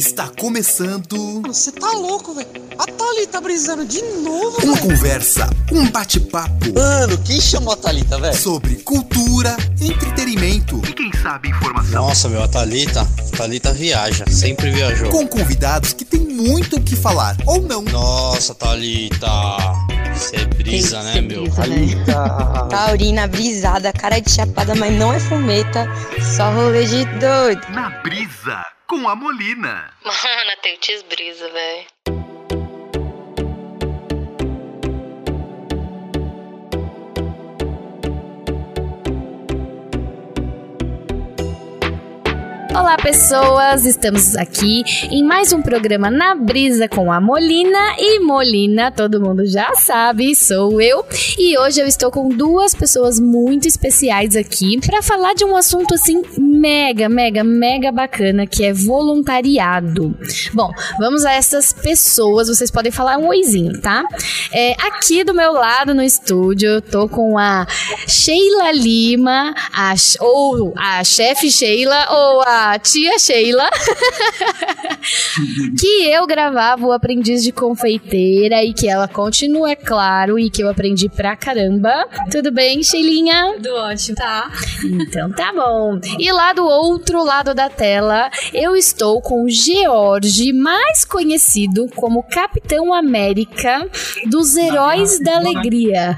Está começando. Você tá louco, velho? A Thalita tá brisando de novo, Uma velho. conversa, um bate-papo Mano, quem chamou a Thalita, velho? sobre cultura, entretenimento e quem sabe informação. Nossa, meu, a Thalita, a Thalita viaja, sempre viajou. Com convidados que têm muito o que falar, ou não. Nossa, Thalita, você é brisa, né, meu? brisa, né? Thalita. Taurina brisada, cara de chapada, mas não é fumeta, só rolê de doido. Na brisa, com a Molina. Mano, tem brisa, velho. Olá, pessoas! Estamos aqui em mais um programa Na Brisa com a Molina. E Molina, todo mundo já sabe, sou eu. E hoje eu estou com duas pessoas muito especiais aqui para falar de um assunto assim mega, mega, mega bacana que é voluntariado. Bom, vamos a essas pessoas. Vocês podem falar um oizinho, tá? É, aqui do meu lado no estúdio, eu tô com a Sheila Lima, a, ou a chefe Sheila, ou a tia Sheila, que eu gravava o Aprendiz de Confeiteira e que ela continua, é claro, e que eu aprendi pra caramba. Tudo bem, Sheilinha? Tudo ótimo, tá? Então tá bom. E lá do outro lado da tela, eu estou com o George, mais conhecido como Capitão América dos Heróis da Alegria.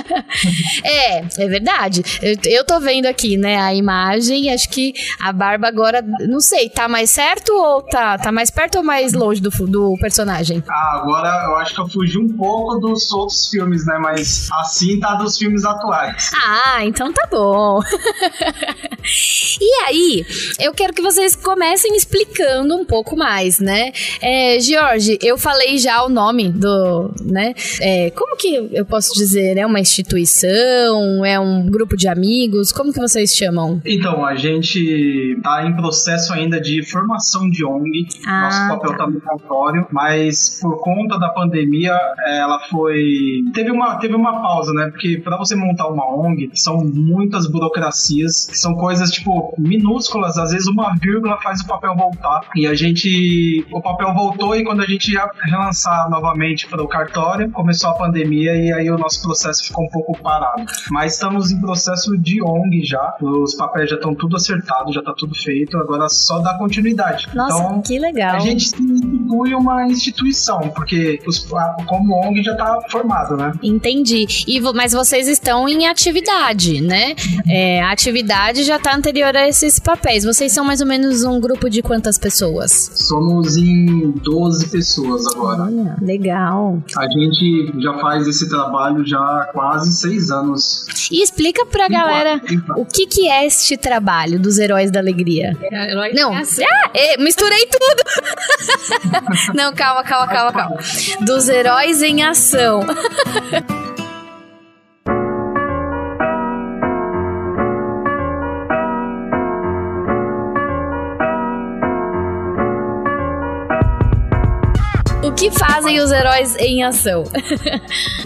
é, é verdade. Eu, eu tô vendo aqui, né, a imagem, acho que a barba agora, não sei, tá mais certo ou tá, tá mais perto ou mais longe do, do personagem? Ah, agora eu acho que eu fugi um pouco dos outros filmes, né? Mas assim tá dos filmes atuais. Ah, então tá bom. e aí, eu quero que vocês comecem explicando um pouco mais, né? É, Jorge, eu falei já o nome do, né? É, como que eu posso dizer? É uma instituição? É um grupo de amigos? Como que vocês chamam? Então, a gente tá em processo ainda de formação de ONG. Ah, Nosso papel tá no cartório, mas por conta da pandemia, eh, ela foi. Teve uma, teve uma pausa, né? Porque para você montar uma ONG, são muitas burocracias, que são coisas, tipo, minúsculas. Às vezes uma vírgula faz o papel voltar. E a gente. O papel voltou e quando a gente ia relançar novamente para o cartório, começou a pandemia e aí o nosso processo ficou um pouco parado. Mas estamos em processo de ONG já. Os papéis já estão tudo acertados, já tá tudo feito. Agora só dá continuidade. Nossa, então, que legal. a gente se institui uma instituição, porque os, a- como ONG já tá formado, né? Entendi. E, mas vocês estão em atividade, né? É, a atividade já tá anterior a esses papéis. Vocês são mais ou menos um grupo de quantas pessoas? Somos em 12 pessoas agora. Olha, legal. A gente já faz esse trabalho já há quase seis anos. E explica pra galera o que, que é este trabalho dos Heróis da Alegria. Herói Não, é assim. ah, é, misturei tudo! Não, calma, calma, calma, calma. Dos Heróis em Ação. que fazem os heróis em ação?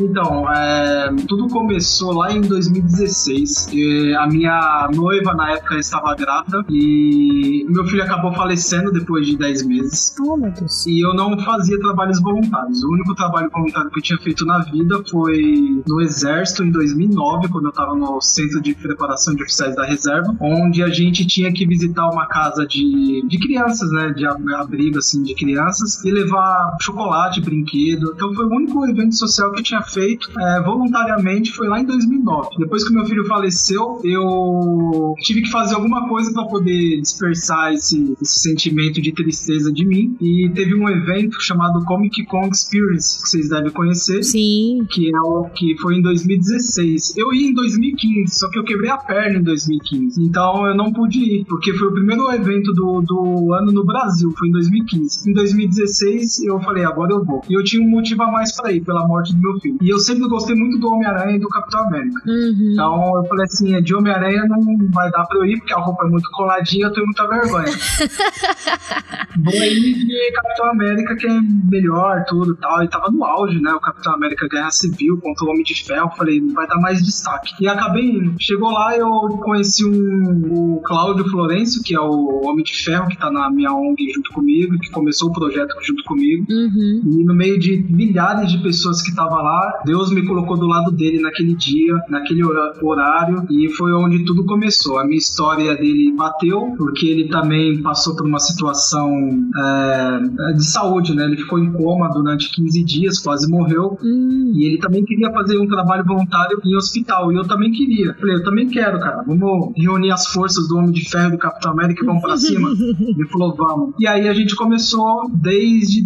Então, é, tudo começou lá em 2016. E a minha noiva, na época, estava grávida e meu filho acabou falecendo depois de 10 meses. Oh, meu Deus. E eu não fazia trabalhos voluntários. O único trabalho voluntário que eu tinha feito na vida foi no Exército em 2009, quando eu estava no Centro de Preparação de Oficiais da Reserva, onde a gente tinha que visitar uma casa de, de crianças, né? De ab- abrigo, assim, de crianças, e levar chocolate, brinquedo. Então foi o único evento social que eu tinha feito é, voluntariamente, foi lá em 2009. Depois que meu filho faleceu, eu tive que fazer alguma coisa para poder dispersar esse, esse sentimento de tristeza de mim. E teve um evento chamado Comic Con Experience, que vocês devem conhecer. Sim. Que, é o, que foi em 2016. Eu ia em 2015, só que eu quebrei a perna em 2015. Então eu não pude ir, porque foi o primeiro evento do, do ano no Brasil, foi em 2015. Em 2016 eu falei, agora eu vou. E eu tinha um motivo a mais pra ir, pela morte do meu filho. E eu sempre gostei muito do Homem-Aranha e do Capitão América. Uhum. Então eu falei assim, de Homem-Aranha não vai dar pra eu ir, porque a roupa é muito coladinha, eu tenho muita vergonha. Vou ir de Capitão América, que é melhor, tudo e tal. E tava no auge, né? O Capitão América Guerra Civil contra o Homem de Ferro. Falei, vai dar mais destaque. E acabei indo. Chegou lá, eu conheci um, o Cláudio Florencio, que é o Homem de Ferro, que tá na minha ONG junto comigo, que começou o projeto junto comigo. Uhum. E no meio de milhares de pessoas que estavam lá, Deus me colocou do lado dele naquele dia, naquele horário, e foi onde tudo começou. A minha história dele bateu, porque ele também passou por uma situação é, de saúde, né? Ele ficou em coma durante 15 dias, quase morreu. Hum. E ele também queria fazer um trabalho voluntário em hospital. E eu também queria. Falei, eu também quero, cara. Vamos reunir as forças do Homem de Ferro do Capitão América e vamos pra cima. Ele falou, vamos. E aí a gente começou desde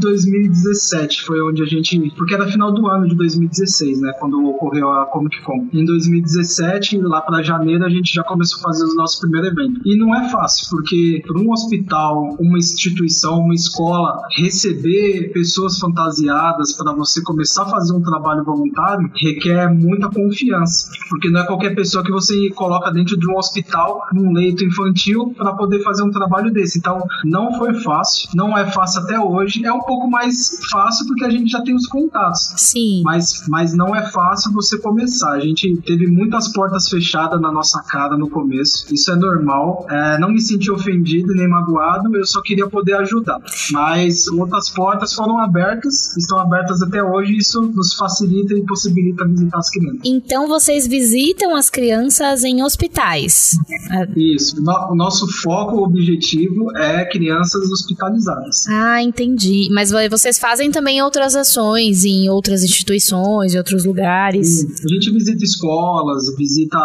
2017. Foi onde a gente. Porque era final do ano de 2016, né? Quando ocorreu a Comic Con. Em 2017, lá pra janeiro, a gente já começou a fazer o nosso primeiro evento. E não é fácil, porque para um hospital, uma instituição, uma escola receber pessoas fantasiadas para você começar a fazer um trabalho voluntário requer muita confiança, porque não é qualquer pessoa que você coloca dentro de um hospital, num leito infantil, para poder fazer um trabalho desse. Então, não foi fácil, não é fácil até hoje. É um pouco mais fácil porque a gente já tem os contatos. Sim. Mas, mas não é fácil você começar. A gente teve muitas portas fechadas na nossa cara no começo. Isso é normal. É, não me senti ofendido nem magoado. Eu só queria poder ajudar. Mas outras portas foram abertas, estão abertas até hoje. E isso nos facilita e possibilita visitar as crianças. Então vocês visitam as crianças em hospitais. Isso. O nosso foco, o objetivo é crianças hospitalizadas. Ah, entendi. Mas vo- vocês fazem também outras ações em outras instituições, em outros lugares. A gente visita escolas, visita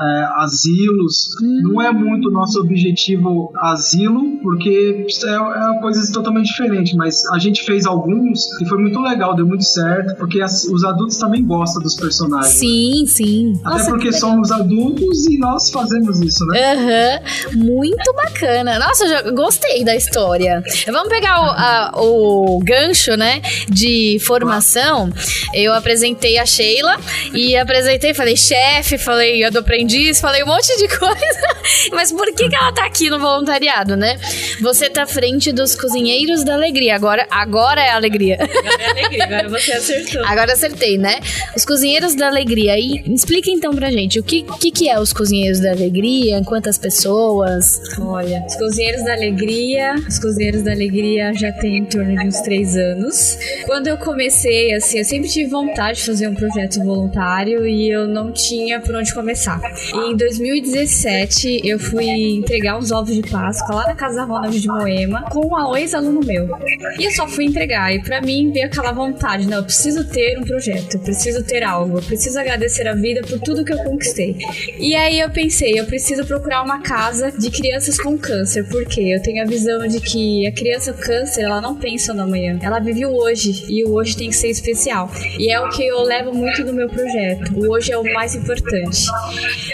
é, asilos. Não é muito nosso objetivo asilo, porque é, é coisas totalmente diferentes. Mas a gente fez alguns e foi muito legal, deu muito certo, porque as- os adultos também gostam dos personagens. Sim, sim. Até Nossa, porque que somos adultos e nós fazemos isso, né? Aham, muito bacana. Nossa, eu já gostei da história. Vamos pegar o, a- o gancho, né, de formação. Eu apresentei a Sheila e apresentei, falei chefe, falei a do aprendiz, falei um monte de coisa. Mas por que, que ela tá aqui no voluntariado, né? Você tá à frente dos cozinheiros da alegria. Agora, agora é a alegria. Agora é alegria, agora você acertou. Agora acertei, né? Os cozinheiros da alegria. E explica então pra gente o que, que, que é os cozinheiros da alegria, quantas pessoas. Olha, os Cozinheiros da Alegria, os Cozinheiros da Alegria já tem em torno de uns três anos. Quando eu comecei, assim, eu sempre tive vontade de fazer um projeto voluntário e eu não tinha por onde começar. Em 2017, eu fui entregar uns ovos de Páscoa lá na Casa Ronald de Moema com um ex-aluno meu. E eu só fui entregar. E pra mim veio aquela vontade, não, eu preciso ter um projeto, eu preciso ter algo, eu preciso agradecer a vida por tudo que eu conquistei. E aí eu pensei, eu preciso procurar uma casa de crianças com câncer, porque eu tenho a visão de que a criança com câncer, ela não pensa no amanhã, ela vive o hoje, e o hoje tem que ser especial. E é o que eu levo muito no meu projeto. O hoje é o mais importante.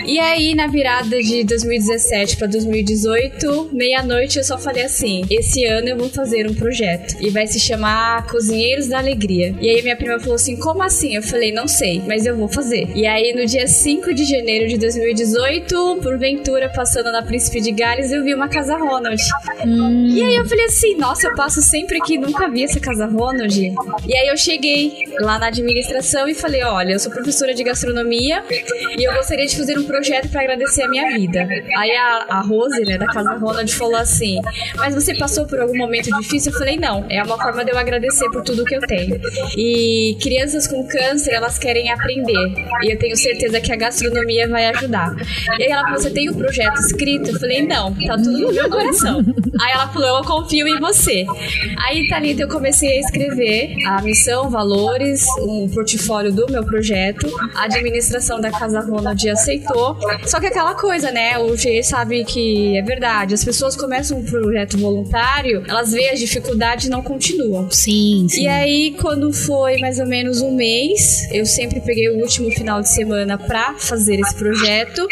E aí, na virada de 2017 para 2018, meia-noite, eu só falei assim: esse ano eu vou fazer um projeto e vai se chamar Cozinheiros da Alegria. E aí, minha prima falou assim: como assim? Eu falei: não sei, mas eu vou fazer. E aí, no dia 5 de janeiro de 2018, porventura, passando na Príncipe de Gales, eu vi uma casa Ronald. E aí, eu falei assim: nossa, eu passo sempre aqui, nunca vi essa casa Ronald. E aí, eu cheguei lá na administração e falei: olha, eu sou professora de gastronomia e eu gostaria de fazer um projeto para agradecer a minha vida. Aí a, a Rose, né, da Casa Ronald, falou assim: Mas você passou por algum momento difícil? Eu falei: Não, é uma forma de eu agradecer por tudo que eu tenho. E crianças com câncer, elas querem aprender. E eu tenho certeza que a gastronomia vai ajudar. E aí ela falou: Você tem um projeto escrito? Eu falei: Não, tá tudo no meu coração. Aí ela falou: Eu confio em você. Aí, Thalita, eu comecei a escrever a missão, valores, um portfólio do meu projeto. A administração da Casa Ronald aceitou. Só que aquela coisa, né? O G sabe que é verdade. As pessoas começam um projeto voluntário, elas veem as dificuldades e não continuam. Sim, sim. E aí, quando foi mais ou menos um mês, eu sempre peguei o último final de semana pra fazer esse projeto,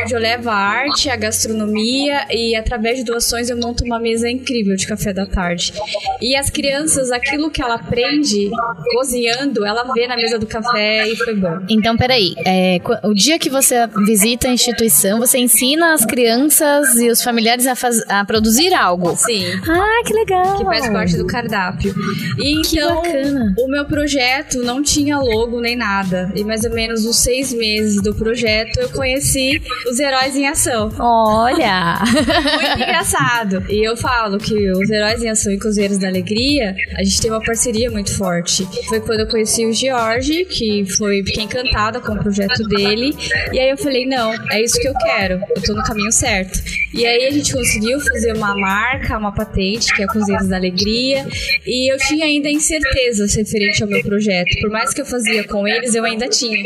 onde eu levo a arte, a gastronomia e através de doações eu monto uma mesa incrível de café da tarde. E as crianças crianças, aquilo que ela aprende cozinhando, ela vê na mesa do café e foi bom. Então, peraí. É, o dia que você visita a instituição, você ensina as crianças e os familiares a, faz, a produzir algo. Sim. Ah, que legal. Que faz parte do cardápio. E que então, bacana. o meu projeto não tinha logo nem nada. E mais ou menos uns seis meses do projeto, eu conheci os heróis em ação. Olha! Muito engraçado. E eu falo que os heróis em ação e Cozinheiros da Alegria, a gente tem uma parceria muito forte. Foi quando eu conheci o George, que foi fiquei encantada com o projeto dele. E aí eu falei, não, é isso que eu quero. Eu tô no caminho certo. E aí a gente conseguiu fazer uma marca, uma patente, que é Cozinheiros da Alegria. E eu tinha ainda incertezas referente ao meu projeto. Por mais que eu fazia com eles, eu ainda tinha.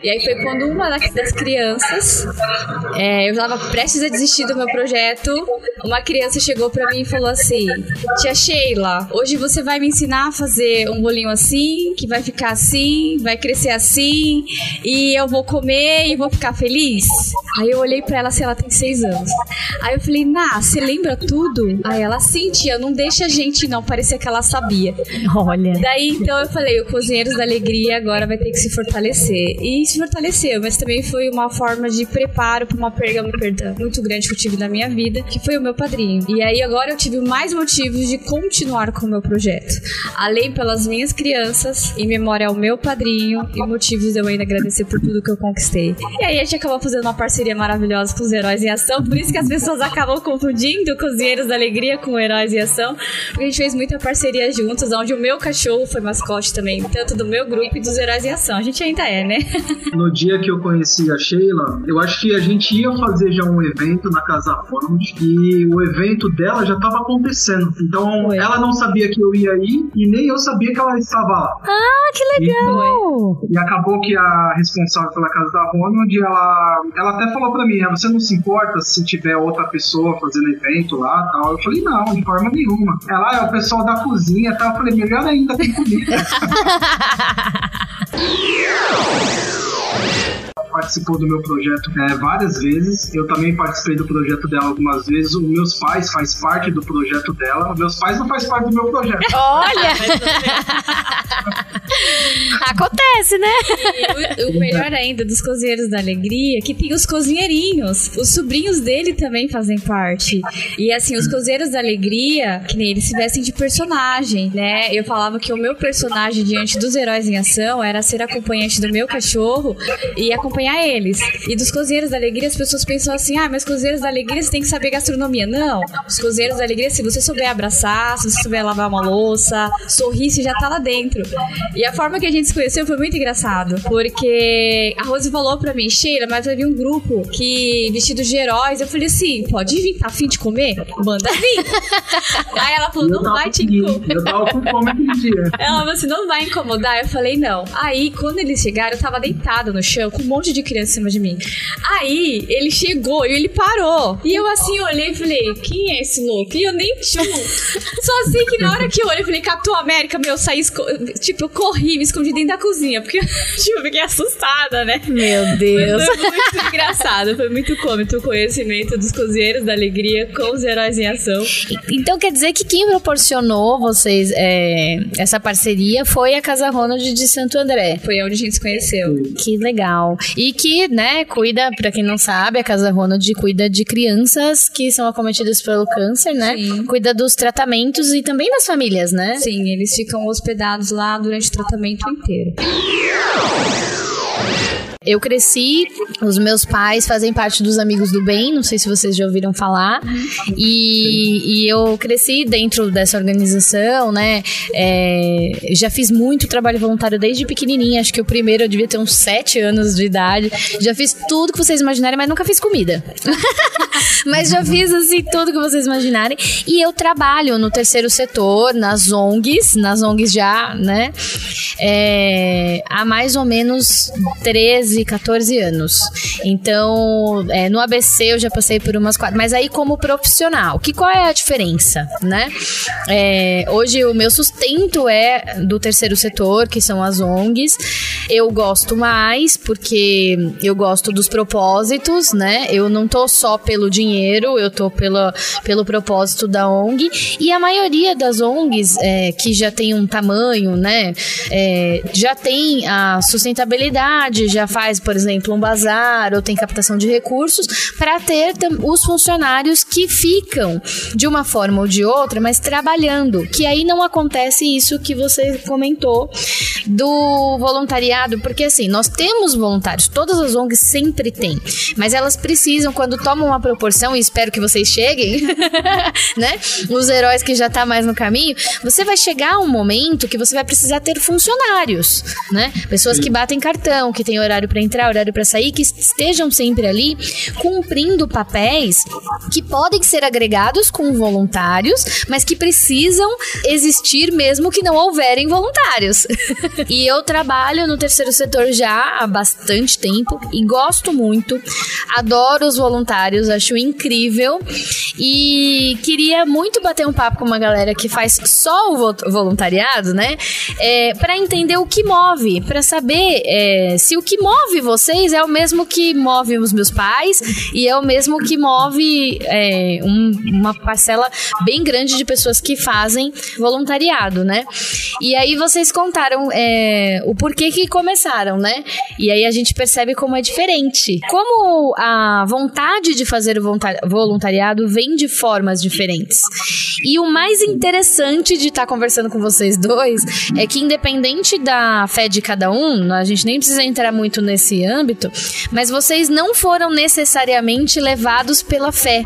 E aí foi quando uma das crianças, é, eu estava prestes a desistir do meu projeto, uma criança chegou para mim e falou assim: Tia Sheila, hoje você vai me ensinar a fazer um bolinho assim, que vai ficar assim, vai crescer assim, e eu vou comer e vou ficar feliz? Aí eu olhei para ela se assim, ela tem seis anos. Aí eu falei, Nah, você lembra tudo? Aí ela, sim, tia, não deixa a gente não, parecia que ela sabia. Olha. Daí então eu falei, o Cozinheiros da Alegria agora vai ter que se fortalecer. E se fortaleceu, mas também foi uma forma de preparo para uma perda, uma perda muito grande que eu tive na minha vida, que foi o meu padrinho. E aí agora eu tive mais motivos de continuar com o meu projeto. Além pelas minhas crianças, em memória ao meu padrinho, e motivos de eu ainda agradecer por tudo que eu conquistei. E aí a gente acabou fazendo uma parceria maravilhosa com os Heróis em Ação, por isso que as pessoas acabam confundindo Cozinheiros da Alegria com Heróis em Ação, porque a gente fez muita parceria juntos, onde o meu cachorro foi mascote também, tanto do meu grupo e dos Heróis em Ação. A gente ainda é, né? No dia que eu conheci a Sheila, eu acho que a gente ia fazer já um evento na Casa Fonte e o evento dela já estava acontecendo. Então Foi. ela não sabia que eu ia ir e nem eu sabia que ela estava lá. Ah, que legal! E, e acabou que a responsável pela Casa da Ronald, ela, ela até falou para mim: ah, você não se importa se tiver outra pessoa fazendo evento lá tal? Eu falei: não, de forma nenhuma. Ela ah, é o pessoal da cozinha tal. Eu falei: melhor ainda, tem comida. participou do meu projeto é, várias vezes. Eu também participei do projeto dela algumas vezes. Os meus pais faz parte do projeto dela. Meus pais não faz parte do meu projeto. Olha! Acontece, né? E o, o, melhor ainda dos cozinheiros da alegria é que tem os cozinheirinhos. Os sobrinhos dele também fazem parte. E assim, os cozinheiros da alegria, que nem eles se vestem de personagem, né? Eu falava que o meu personagem diante dos heróis em ação era ser acompanhante do meu cachorro e acompanhar eles. E dos cozinheiros da alegria, as pessoas pensam assim: ah, mas cozinheiros da alegria você tem que saber gastronomia. Não. Os cozinheiros da alegria, se você souber abraçar, se você souber lavar uma louça, sorrir, você já tá lá dentro. E a forma que a gente se conheceu foi muito engraçado. Porque a Rose falou pra mim, Sheila, mas havia um grupo que vestido de heróis. Eu falei assim: pode vir, tá afim de comer? Manda vir. Aí ela falou: não vai te incomodar. Eu tava com fome aquele dia. Ela falou assim: não vai incomodar? Eu falei: não. Aí, quando eles chegaram, eu tava deitado no chão com um monte de criança em cima de mim. Aí, ele chegou e ele parou. E eu assim olhei e falei: quem é esse louco? E eu nem tinha. Só assim que na hora que eu olhei, eu falei: Capitão América, meu, saí. Esco... Tipo, eu corri, me escondi dentro da cozinha, porque tipo, eu fiquei assustada, né? Meu Deus. Foi muito engraçado, foi muito cômico o conhecimento dos cozinheiros da alegria com os heróis em ação. Então quer dizer que quem proporcionou vocês é, essa parceria foi a Casa Ronald de Santo André. Foi onde a gente se conheceu. Que legal. E que, né, cuida, pra quem não sabe, a Casa Ronald cuida de crianças que são acometidas pelo câncer, né? Sim. Cuida dos tratamentos e também das famílias, né? Sim, eles ficam hospedados lá durante o tratamento inteiro. Eu cresci, os meus pais fazem parte dos Amigos do Bem, não sei se vocês já ouviram falar, e, e eu cresci dentro dessa organização, né? É, já fiz muito trabalho voluntário desde pequenininha, acho que o primeiro eu devia ter uns 7 anos de idade. Já fiz tudo que vocês imaginarem, mas nunca fiz comida. mas já fiz, assim, tudo que vocês imaginarem. E eu trabalho no terceiro setor, nas ONGs, nas ONGs já, né? É, há mais ou menos 13 13, 14 anos. Então, é, no ABC eu já passei por umas quatro. Mas aí, como profissional, que qual é a diferença, né? É, hoje o meu sustento é do terceiro setor, que são as ONGs. eu gosto mais porque eu gosto dos propósitos, né? Eu não tô só pelo dinheiro, eu tô pela, pelo propósito da ONG. E a maioria das ONGs é, que já tem um tamanho, né? É, já tem a sustentabilidade, já faz, por exemplo, um bazar ou tem captação de recursos para ter os funcionários que ficam de uma forma ou de outra, mas trabalhando. Que aí não acontece isso que você comentou do voluntariado, porque assim, nós temos voluntários, todas as ONGs sempre têm, mas elas precisam, quando tomam uma proporção, e espero que vocês cheguem, né? Os heróis que já tá mais no caminho, você vai chegar a um momento que você vai precisar ter funcionários, né? Pessoas que batem cartão, que têm horário para entrar, horário para sair, que estejam sempre ali cumprindo papéis que podem ser agregados com voluntários, mas que precisam existir mesmo que não houverem voluntários. e eu trabalho no terceiro setor já há bastante tempo e gosto muito. Adoro os voluntários, acho incrível. E queria muito bater um papo com uma galera que faz só o voluntariado, né? É, para entender o que move, para saber é, se o que move vocês é o mesmo que move os meus pais e é o mesmo que move é, um, uma parcela bem grande de pessoas que fazem voluntariado, né? E aí vocês contaram é, o porquê que começaram, né? E aí a gente percebe como é diferente. Como a vontade de fazer o voluntariado vem de formas diferentes. E o mais interessante de estar tá conversando com vocês dois é que, independente da fé de cada um, a gente nem precisa entrar muito nesse âmbito, mas vocês não foram necessariamente levados pela fé,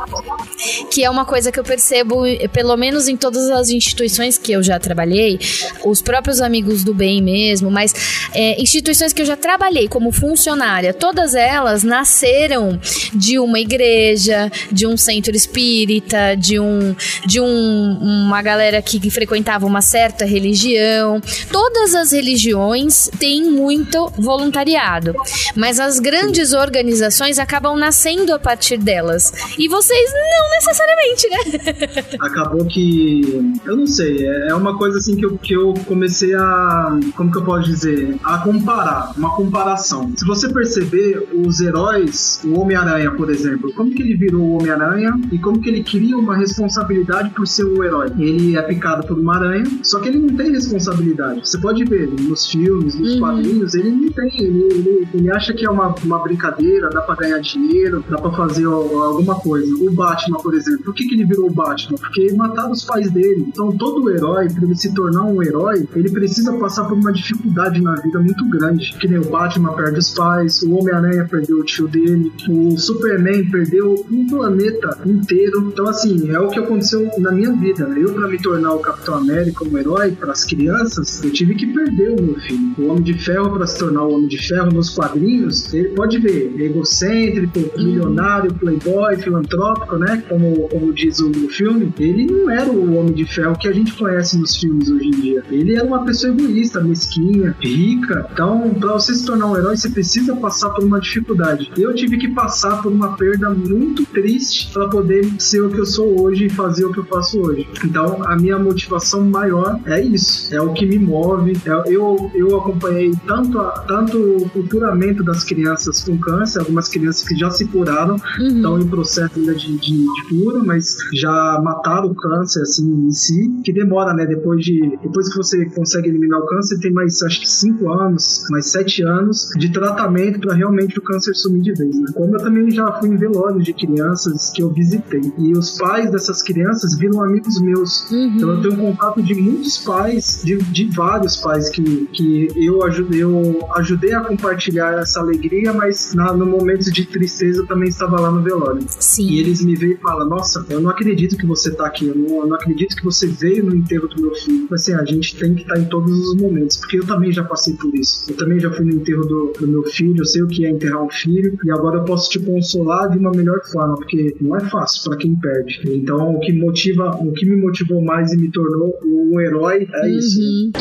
que é uma coisa que eu percebo, pelo menos em todas as instituições que eu já trabalhei, os próprios amigos do bem mesmo, mas é, instituições que eu já trabalhei como funcionária, todas elas nasceram de uma igreja, de um centro espírita, de um de um, uma galera que frequentava uma certa religião. Todas as religiões têm muito voluntariado, mas as grandes organizações acabam nascendo a partir delas. E vocês não necessariamente, né? Acabou que eu não sei, é, é uma coisa assim que eu, que eu comecei a como que eu posso dizer, a comparar, uma comparação. Se você perceber os heróis, o Homem-Aranha, por exemplo, como que ele virou o Homem-Aranha e como que ele cria uma responsabilidade por ser o herói. Ele é picado por uma aranha, só que ele não tem responsabilidade. Você pode ver nos filmes, nos uhum. quadrinhos, ele não tem. Ele, ele, ele, acha que é uma, uma brincadeira, dá pra ganhar dinheiro, dá pra fazer alguma coisa. O Batman, por exemplo, por que, que ele virou o Batman? Porque mataram os pais dele. Então todo herói, pra ele se tornar um herói, ele precisa passar por uma dificuldade na vida muito grande. Que nem o Batman perde os pais, o Homem-Aranha perdeu o tio dele, o Superman perdeu um planeta inteiro. Então, assim, é o que aconteceu na minha vida. Né? Eu, para me tornar o Capitão América, um herói para as crianças, eu tive que perder o meu filho. O Homem de Ferro, para se tornar o Homem de Ferro nos quadrinhos, ele pode ver, egocêntrico, milionário, playboy, filantrópico, né? Como, como diz o filme, ele não era o Homem de Ferro que a gente conhece nos filmes hoje em dia. Ele era uma pessoa egoísta, mesquinha, rica. Então, para você se tornar um herói, você precisa passar por uma dificuldade. Eu tive que passar por uma perda muito triste para poder ser o que eu sou hoje e fazer o que eu faço hoje. Então, a minha motivação maior é isso, é o que me move. É, eu, eu acompanhei tanto, a, tanto o curamento das crianças com câncer, algumas crianças que já se curaram, uhum. estão em processo ainda de, de, de, cura, mas já mataram o câncer assim em si, que demora, né? Depois de depois que você consegue eliminar o câncer, tem mais acho que 5 anos, mais 7 anos de tratamento para realmente o câncer sumir de vez. Né? Como eu também já fui em velórios de crianças que eu visitei. E os pais dessas crianças viram amigos meus. Uhum. Então eu tenho contato de muitos pais, de, de vários pais que, que eu, ajudei, eu ajudei a compartilhar essa alegria, mas na, no momento de tristeza eu também estava lá no velório. Sim. E eles me veem e falam: Nossa, eu não acredito que você está aqui, eu não, eu não, acredito que você veio no enterro do meu filho. Assim, a gente tem que estar tá em todos os momentos, porque eu também já passei por isso. Eu também já fui no enterro do, do meu filho, eu sei o que é enterrar um filho, e agora eu posso te consolar de uma melhor forma, porque não é fácil para quem perde. Então, o que motiva, o que me motivou mais e me tornou um herói é uhum. isso.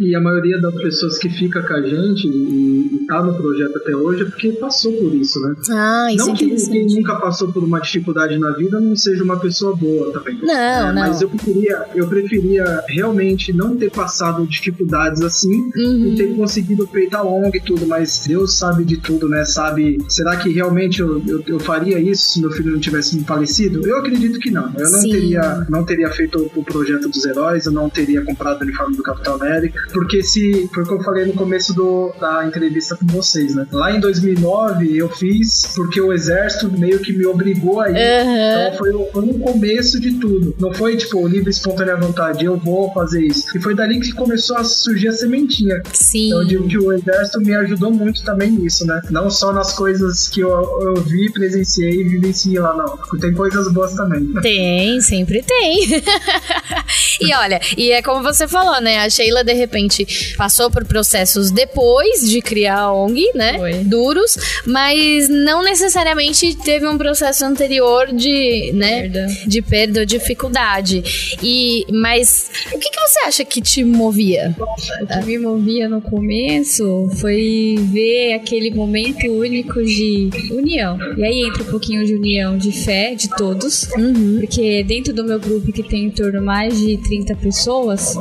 E a maioria das pessoas que fica com a gente e, e tá no projeto até hoje é porque passou por isso, né? Ah, isso não é que quem nunca passou por uma dificuldade na vida não seja uma pessoa boa também. Não, É, não. Mas eu preferia, eu preferia realmente não ter passado dificuldades assim Uhum. e ter conseguido peitar a ONG e tudo, mas Deus sabe de tudo, né? Sabe, será que realmente eu, eu, eu faria isso se meu filho não tivesse falecido? Eu acredito que não. Eu não Sim. teria, não teria feito o projeto dos heróis, eu não teria comprado o uniforme do Capitão América, porque se, foi o que eu falei no começo do, da entrevista com vocês, né? Lá em 2009 eu fiz porque o exército meio que me obrigou a ir. Aham. Então foi, foi no começo de tudo. Não foi tipo livre espontânea vontade, eu vou fazer isso. E foi dali que começou a surgir a sementinha. Sim. Então eu digo que o exército me ajudou muito também nisso, né? Não só nas coisas que eu, eu vi, presenciei e vivenciei lá, não. Tem coisas boas também. Tem, sempre tem. e olha, e é como você falou, né? A Sheila, de repente, passou por processos depois de criar a ONG, né? Foi. Duros, mas não necessariamente teve um processo anterior de, né? Perda. De perda ou dificuldade. E, mas o que, que você acha que te movia? O que me movia no começo foi ver aquele momento único de união. E aí entra um pouquinho de união de fé de todos. Uhum. Porque dentro do meu grupo, que tem em torno mais de 30 pessoas,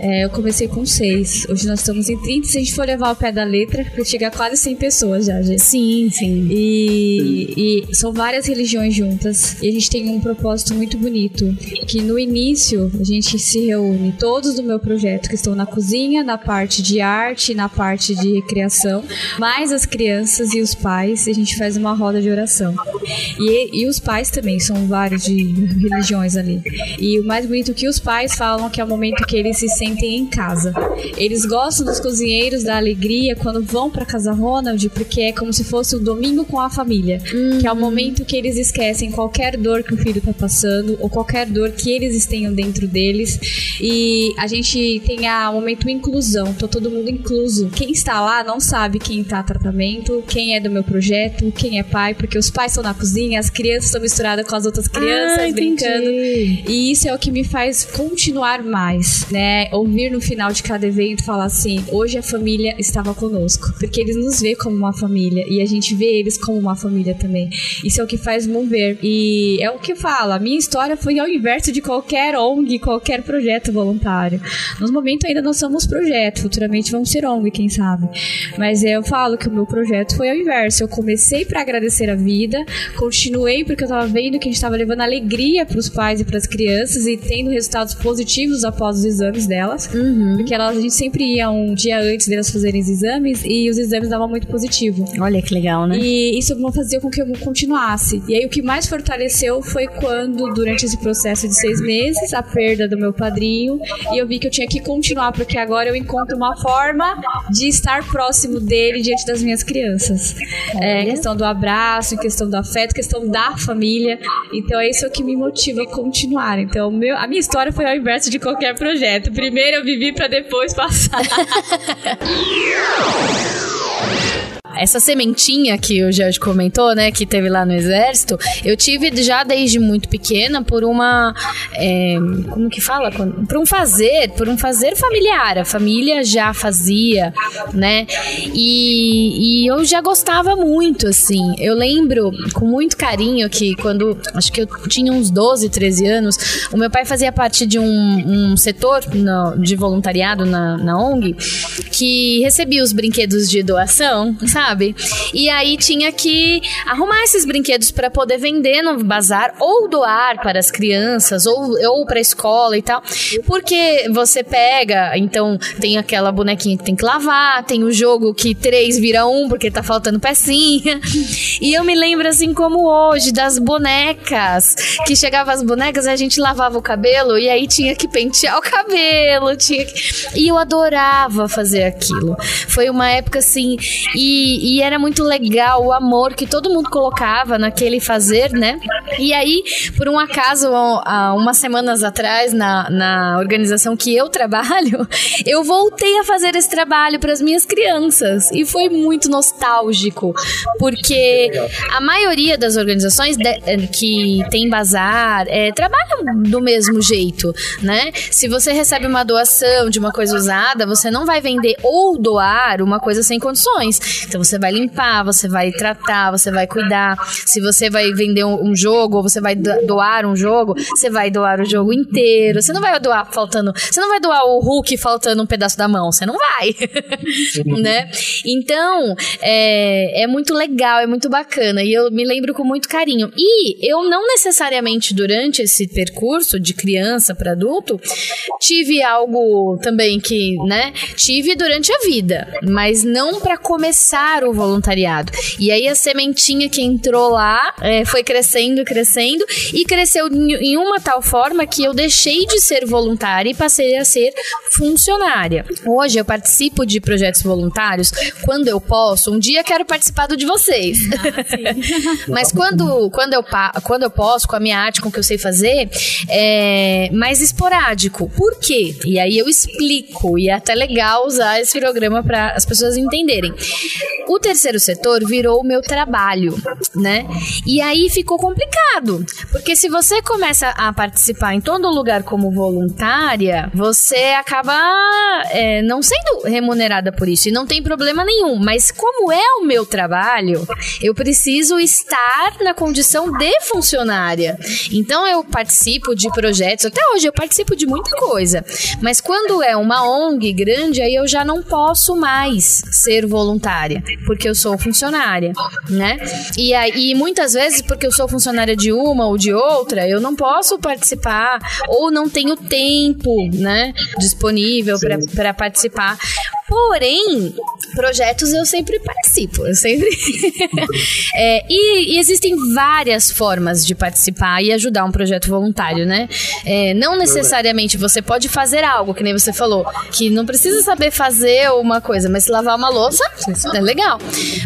é, eu comecei com seis. Hoje nós estamos em 30. Se a gente for levar o pé da letra, vai chegar quase 100 pessoas já, gente. Sim, sim. E, e são várias religiões juntas. E a gente tem um propósito muito bonito. Que no início a gente se reúne, todos do meu projeto, que estão na cozinha, na parte de arte, na parte de recreação, mais as crianças e os pais, e a gente faz uma roda de oração. E, e os pais também, são vários de religiões ali. E o mais bonito é que os pais falam que é o momento que eles se sentem em casa. Eles gostam dos cozinheiros, da alegria, quando vão pra casa Ronald, porque é como se fosse o domingo com a família. Que é o momento que eles esquecem qualquer dor que o filho tá passando, ou qualquer dor que eles tenham dentro deles. E a gente tem a momento inclusão, tô todo mundo incluso. Quem está lá não sabe quem tá tratamento, quem é do meu projeto, quem é pai, porque os pais estão na cozinha, as crianças estão misturadas com as outras crianças, Ah, brincando. E isso é o que me faz continuar mais, né? Ouvir no final de cada evento falar assim: hoje a família estava conosco. Porque eles nos vê como uma família e a gente vê eles como uma família também. Isso é o que faz mover. E é o que eu falo: a minha história foi ao inverso de qualquer ONG, qualquer projeto voluntário. Nos momentos ainda nós somos projeto, futuramente vamos ser ONG, quem sabe. Mas eu falo que o meu projeto foi ao inverso. Eu comecei para agradecer a vida, continuei porque eu tava vendo que a gente tava levando alegria para os pais e para as crianças e tendo resultados positivos após os exames delas. Porque elas, a gente sempre ia um dia antes delas fazerem os exames e os exames davam muito positivo. Olha que legal, né? E isso não fazia com que eu continuasse. E aí o que mais fortaleceu foi quando, durante esse processo de seis meses, a perda do meu padrinho, e eu vi que eu tinha que continuar, porque agora eu encontro uma forma de estar próximo dele diante das minhas crianças. É, questão do abraço, questão do afeto, questão da família. Então é isso que me motiva a continuar. Então meu, a minha história foi ao inverso de qualquer projeto. Primeiro eu vivi para depois passar. Essa sementinha que o Jorge comentou, né, que teve lá no exército, eu tive já desde muito pequena por uma, é, como que fala, por um fazer, por um fazer familiar. A família já fazia, né, e, e eu já gostava muito, assim. Eu lembro com muito carinho que quando, acho que eu tinha uns 12, 13 anos, o meu pai fazia parte de um, um setor no- de voluntariado na, na ONG que recebia os brinquedos de doação, sabe? E aí tinha que arrumar esses brinquedos para poder vender no bazar ou doar para as crianças ou, ou para a escola e tal. Porque você pega, então tem aquela bonequinha que tem que lavar, tem o jogo que três vira um porque tá faltando pecinha. E eu me lembro assim como hoje das bonecas, que chegava as bonecas a gente lavava o cabelo e aí tinha que pentear o cabelo, tinha que... E eu adorava fazer aquilo. Foi uma época assim. E, E, era muito legal o amor que todo mundo colocava naquele fazer, né? E aí, por um acaso, há umas semanas atrás, na, na organização que eu trabalho, eu voltei a fazer esse trabalho para as minhas crianças. E foi muito nostálgico, porque a maioria das organizações de, eh, que tem bazar é, trabalham do mesmo jeito, né? Se você recebe uma doação de uma coisa usada, você não vai vender ou doar uma coisa sem condições. Então você vai limpar, você vai tratar, você vai cuidar. Se você vai vender um, um jogo ou você vai doar um jogo, você vai doar o jogo inteiro. Você não vai doar faltando. Você não vai doar o Hulk faltando um pedaço da mão. Você não vai. né? Então, é, é muito legal, é muito bacana. E eu me lembro com muito carinho. E eu não necessariamente durante esse percurso de criança para adulto tive algo também que, né? Tive durante a vida, mas não para começar o voluntariado. E aí a sementinha que entrou lá é, foi crescendo, crescendo e cresceu em uma tal forma que eu deixei de ser voluntária e passei a ser funcionária. Hoje eu participo de projetos voluntários quando eu posso. Um dia quero participar do de vocês. Ah, mas quando, quando, eu, quando eu posso, com a minha arte, com o que eu sei fazer, é mais esporádico. Por quê? E aí eu explico. E é até legal usar esse programa para as pessoas entenderem. O terceiro setor virou o meu trabalho, né? E aí ficou complicado. Porque se você começa a participar em todo lugar como voluntária, você acaba é, não sendo remunerada por isso. E não tem problema nenhum. Mas como é o meu trabalho, eu preciso estar na condição de funcionária. Então eu participo de projetos, até hoje eu participo de muita coisa. Mas quando é uma ONG grande, aí eu já não posso mais ser voluntária, porque eu sou funcionária, né? E aí muitas vezes porque eu sou funcionária de uma ou de outra, eu não posso participar ou não tenho tempo, né, disponível para participar. Porém, projetos eu sempre participo, eu sempre. é, e, e, existem várias formas de participar e ajudar um projeto voluntário, né? É, não necessariamente você pode fazer algo, que nem você falou, que não precisa saber fazer uma coisa, mas se lavar uma louça, é legal.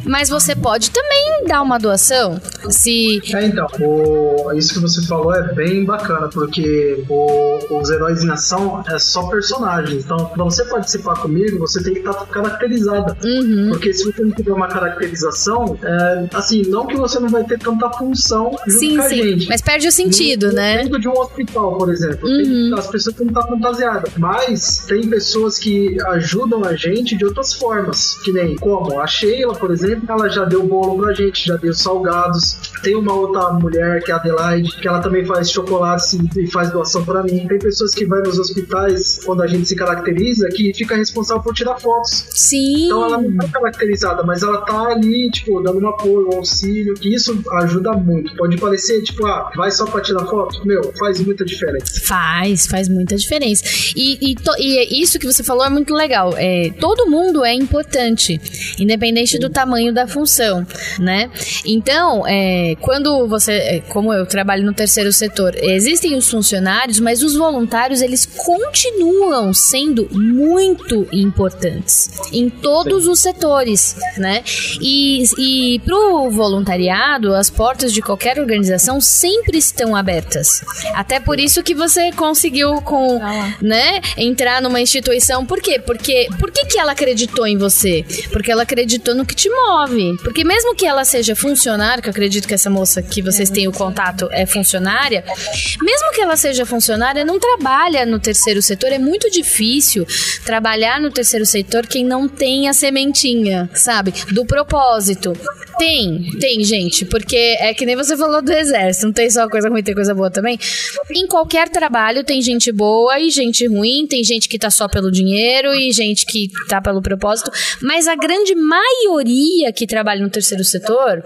Mas você pode também dar uma doação. Se. É, então, o, isso que você falou é bem bacana, porque o, os heróis em ação é só personagens. Então, pra você participar comigo, você tem que estar tá caracterizada. Uhum. Porque se você não tiver uma caracterização, é, assim, não que você não vai ter tanta função junto sim, com a sim. gente. Mas perde o sentido, no, né? Dentro de um hospital, por exemplo, uhum. tem, as pessoas têm que estar fantasiadas. Mas tem pessoas que ajudam a gente de outras formas. Que nem como a Sheila, por exemplo, ela já deu bolo pra gente, já deu salgados. Tem uma outra mulher, que é a Adelaide, que ela também faz chocolate e faz doação para mim. Tem pessoas que vão nos hospitais, quando a gente se caracteriza, que fica responsável por tirar fotos. Sim. Então ela não tá caracterizada, mas ela tá ali, tipo, dando um apoio, um auxílio, que isso ajuda muito. Pode parecer, tipo, ah, vai só pra tirar foto? Meu, faz muita diferença. Faz, faz muita diferença. E, e, to, e isso que você falou é muito legal. É, todo mundo é importante, independente Sim. do tamanho da função, né? Então, é, quando você, é, como eu trabalho no terceiro setor, existem os funcionários, mas os voluntários, eles continuam sendo muito importantes em todos os setores, né? E, e pro voluntariado, as portas de qualquer organização sempre estão abertas. Até por isso que você conseguiu com, né, entrar numa instituição. Por quê? Porque por que, que ela acreditou em você? Porque ela acreditou no que te move. Porque mesmo que ela seja funcionária, que eu acredito que essa moça que vocês têm o contato é funcionária, mesmo que ela seja funcionária, não trabalha no terceiro setor. É muito difícil trabalhar no terceiro setor quem não tem a sementinha, sabe? Do propósito. Tem, tem, gente, porque é que nem você falou do exército, não tem só coisa ruim, tem coisa boa também. Em qualquer trabalho tem gente boa e gente ruim, tem gente que tá só pelo dinheiro e gente que tá pelo propósito, mas a grande maioria que trabalha no terceiro setor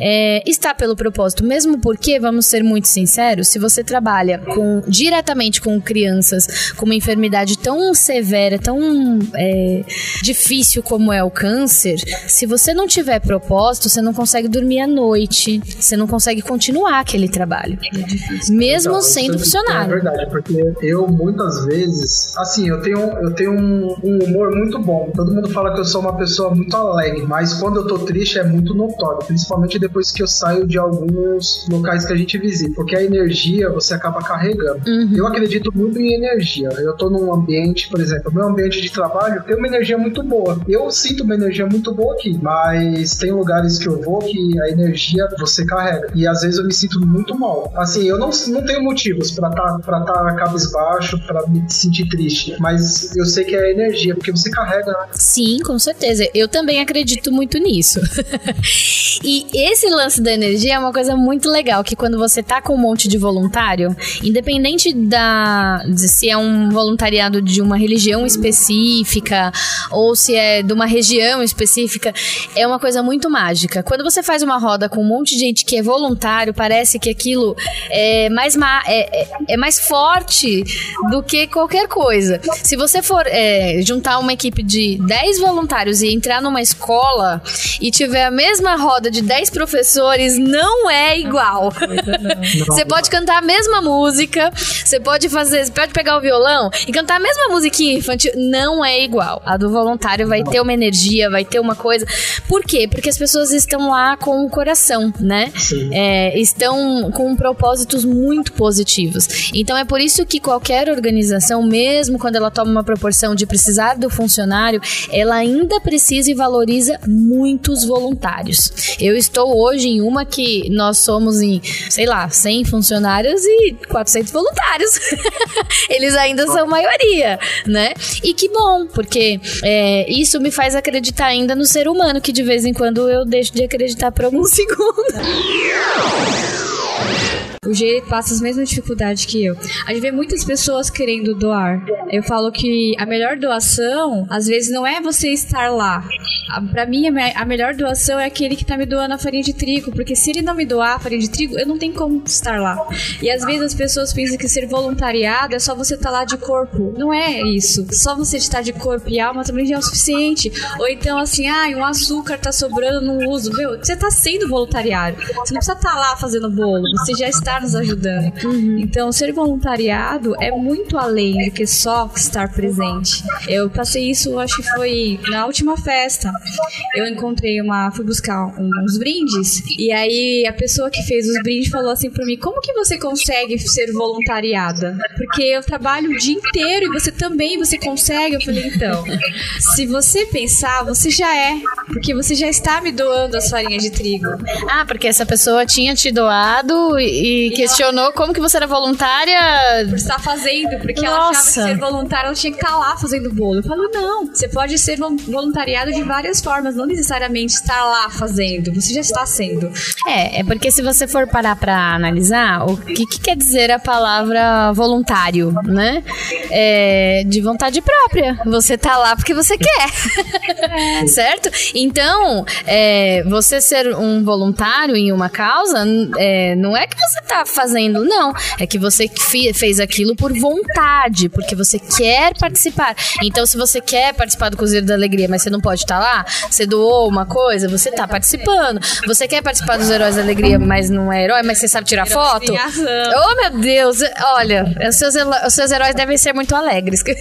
é, está pelo propósito, mesmo porque, vamos ser muito sinceros, se você trabalha com diretamente com crianças com uma enfermidade tão severa, tão é, difícil como é o câncer, se você não tiver propósito, você não consegue dormir à noite, você não consegue continuar aquele trabalho. É mesmo então, sendo é funcionário. É verdade, porque eu muitas vezes, assim, eu tenho, eu tenho um, um, humor muito bom. Todo mundo fala que eu sou uma pessoa muito alegre, mas quando eu tô triste é muito notório, principalmente depois que eu saio de alguns locais que a gente visita, porque a energia você acaba carregando. Uhum. Eu acredito muito em energia. Eu tô num ambiente, por exemplo, meu ambiente de trabalho tem uma energia muito boa. Eu sinto uma energia muito boa aqui, mas tem lugares que eu vou que a energia você carrega. E às vezes eu me sinto muito mal. Assim, eu não, não tenho motivos para estar tá, pra tá cabisbaixo, para me sentir triste, mas eu sei que é a energia, porque você carrega. Né? Sim, com certeza. Eu também acredito muito nisso. e esse lance da energia é uma coisa muito legal, que quando você tá com um monte de voluntário, independente da de se é um voluntariado de uma religião específica ou se é de uma região específica, é uma coisa muito mágica. Quando você faz uma roda com um monte de gente que é voluntário, parece que aquilo é mais, é, é, é mais forte do que qualquer coisa. Se você for é, juntar uma equipe de 10 voluntários e entrar numa escola e tiver a mesma roda de 10 professores, não é igual. Você pode cantar a mesma música, você pode fazer, você pode pegar o violão e cantar a mesma musiquinha infantil, não é igual. A do voluntário vai ter uma energia, vai ter uma coisa. Por quê? Porque as pessoas estão lá com o coração, né? É, estão com propósitos muito positivos. Então é por isso que qualquer organização, mesmo quando ela toma uma proporção de precisar do funcionário, ela ainda precisa e valoriza muitos voluntários. Eu estou hoje em uma que nós somos em, sei lá, 100 funcionários e 400 voluntários. Eles ainda são maioria, né? E que bom, porque é, isso me faz acreditar ainda no ser humano, que de vez em quando eu deixo de acreditar por alguns segundos. O G passa as mesmas dificuldades que eu. A gente vê muitas pessoas querendo doar. Eu falo que a melhor doação, às vezes, não é você estar lá. Para mim, a melhor doação é aquele que tá me doando a farinha de trigo, porque se ele não me doar a farinha de trigo, eu não tenho como estar lá. E às vezes as pessoas pensam que ser voluntariado é só você estar tá lá de corpo. Não é isso. Só você estar de corpo e alma também já é o suficiente. Ou então, assim, ah, um açúcar tá sobrando, não uso. Meu, você tá sendo voluntário. Você não precisa estar tá lá fazendo bolo. Você já está nos ajudando. Uhum. Então, ser voluntariado é muito além do que só estar presente. Eu passei isso, acho que foi na última festa. Eu encontrei uma, fui buscar uns brindes e aí a pessoa que fez os brindes falou assim para mim: "Como que você consegue ser voluntariada? Porque eu trabalho o dia inteiro e você também, você consegue?" Eu falei: "Então, se você pensar, você já é, porque você já está me doando as farinhas de trigo." Ah, porque essa pessoa tinha te doado e questionou como que você era voluntária. Por estar fazendo, porque Nossa. ela achava que ser voluntária ela tinha que estar lá fazendo bolo. Eu falo, não, você pode ser voluntariado de várias formas, não necessariamente estar lá fazendo, você já está sendo. É, é porque se você for parar pra analisar, o que, que quer dizer a palavra voluntário, né? É, de vontade própria. Você tá lá porque você quer. Certo? Então, é, você ser um voluntário em uma causa, é, não é que você tá fazendo, não. É que você fez aquilo por vontade, porque você quer participar. Então, se você quer participar do Cozinheiro da Alegria, mas você não pode estar tá lá, você doou uma coisa, você tá participando. Você quer participar dos Heróis da Alegria, mas não é herói, mas você sabe tirar foto? Oh, meu Deus! Olha, os seus, os seus heróis devem ser muito alegres.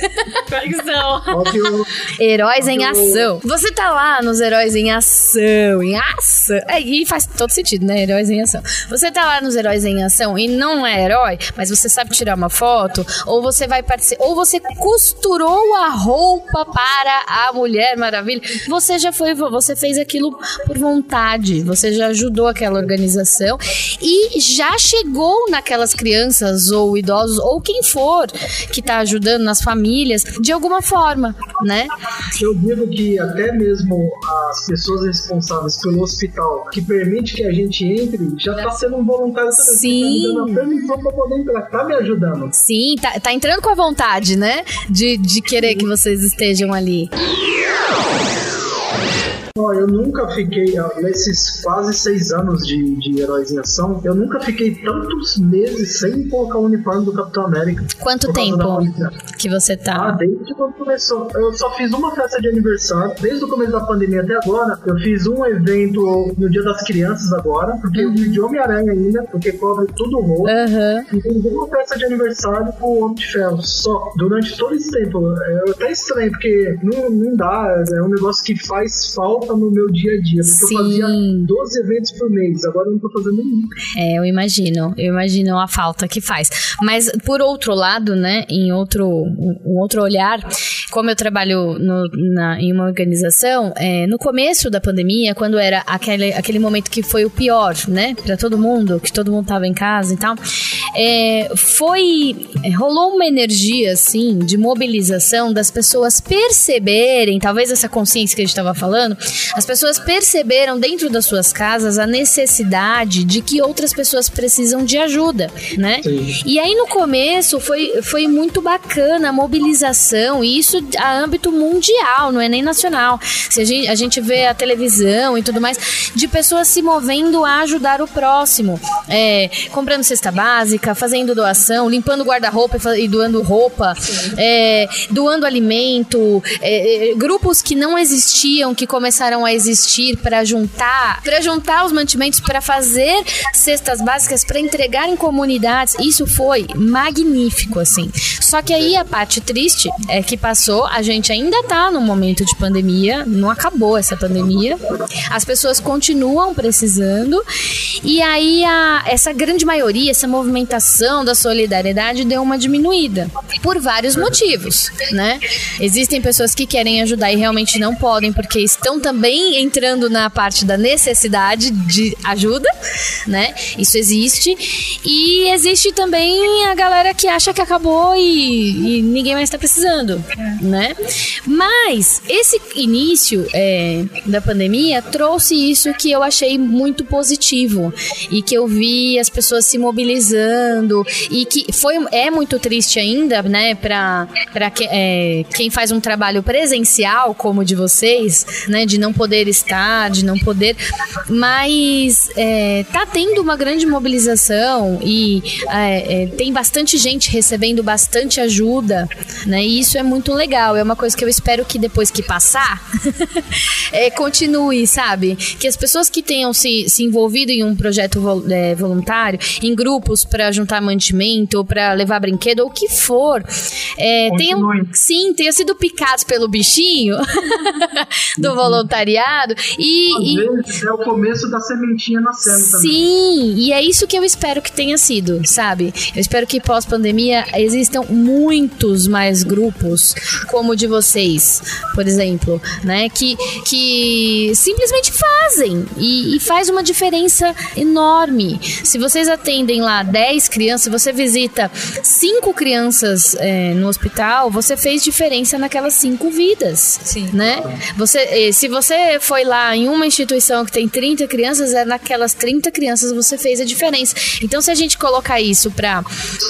heróis em ação. Você tá lá nos Heróis em Ação, em ação. É, e faz todo sentido, né? Heróis em ação. Você tá lá nos Heróis em ação e não é herói, mas você sabe tirar uma foto, ou você vai participar, ou você costurou a roupa para a Mulher Maravilha, você já foi, você fez aquilo por vontade, você já ajudou aquela organização e já chegou naquelas crianças ou idosos ou quem for que está ajudando nas famílias de alguma forma, né? Eu digo que até mesmo as pessoas responsáveis pelo hospital que permite que a gente entre já está sendo um voluntário também. Sim. Tá me dando a permissão pra poder entrar. Tá me ajudando. Sim, tá, tá entrando com a vontade, né? De, de querer que vocês estejam ali. Ó, eu nunca fiquei, ó, nesses quase seis anos de, de Heróis em Ação, eu nunca fiquei tantos meses sem colocar o uniforme do Capitão América. Quanto tempo que você Ah, tá? desde quando começou. Eu só fiz uma festa de aniversário, desde o começo da pandemia até agora. Eu fiz um evento no Dia das Crianças agora, porque eu fui de Homem-Aranha ainda, porque cobre tudo o rosto. Aham. E fiz uma festa de aniversário com o Homem de Ferro, só. Durante todo esse tempo. É até estranho, porque não, não dá. É um negócio que faz falta no meu dia a dia. Porque eu fazia Sim. 12 eventos por mês, agora eu não tô fazendo nenhum. É, eu imagino, eu imagino a falta que faz. Mas por outro lado, né, em outro, um um outro olhar, como eu trabalho no- na- em uma organização, é, no começo da pandemia, quando era aquele, aquele momento que foi o pior, né, para todo mundo, que todo mundo tava em casa e tal, é, foi rolou uma energia assim de mobilização das pessoas perceberem, talvez essa consciência que a gente estava falando, as pessoas perceberam dentro das suas casas a necessidade de que outras pessoas precisam de ajuda, né? E aí no começo foi, foi muito bacana a mobilização, e isso a âmbito mundial, não é nem nacional. Se a gente, a gente vê a televisão e tudo mais, de pessoas se movendo a ajudar o próximo, é, comprando cesta básica, fazendo doação, limpando guarda-roupa e e doando roupa, é, doando alimento, é, é, grupos que não existiam, que começaram a existir para juntar, para juntar os mantimentos, para fazer cestas básicas, para entregar em comunidades. Isso foi magnífico, assim. Só que aí a parte triste é que passou, a gente ainda tá num momento de pandemia, não acabou essa pandemia. As pessoas continuam precisando e aí a, essa grande maioria, essa movimentação da solidariedade deu uma diminuída por vários motivos, né? Existem pessoas que querem ajudar e realmente não podem porque estão também entrando na parte da necessidade de ajuda, né? Isso existe e existe também a galera que acha que acabou e, e ninguém mais está precisando, né? Mas esse início é, da pandemia trouxe isso que eu achei muito positivo e que eu vi as pessoas se mobilizando e que foi é muito triste ainda, né? Para que, é, quem faz um trabalho presencial como o de vocês, né? De não poder estar, de não poder, mas é, tá tendo uma grande mobilização e é, é, tem bastante gente recebendo bastante ajuda, né? E isso é muito legal. É uma coisa que eu espero que depois que passar, é, continue, sabe? Que as pessoas que tenham se, se envolvido em um projeto vol- é, voluntário, em grupos para juntar mantimento, ou para levar brinquedo, ou o que for, é, tenham, sim, tenham sido picados pelo bichinho do voluntariado e, Às e vezes é o começo da sementinha nascendo também. Sim, e é isso que eu espero que tenha sido, sabe? Eu espero que pós-pandemia existam muitos mais grupos como o de vocês, por exemplo, né? Que, que simplesmente fazem e, e faz uma diferença enorme. Se vocês atendem lá 10 crianças, se você visita 5 crianças é, no hospital, você fez diferença naquelas 5 vidas. Sim. Né? Você, eh, se você foi lá em uma instituição que tem 30 crianças, é naquelas 30 crianças você fez a diferença. Então, se a gente colocar isso pra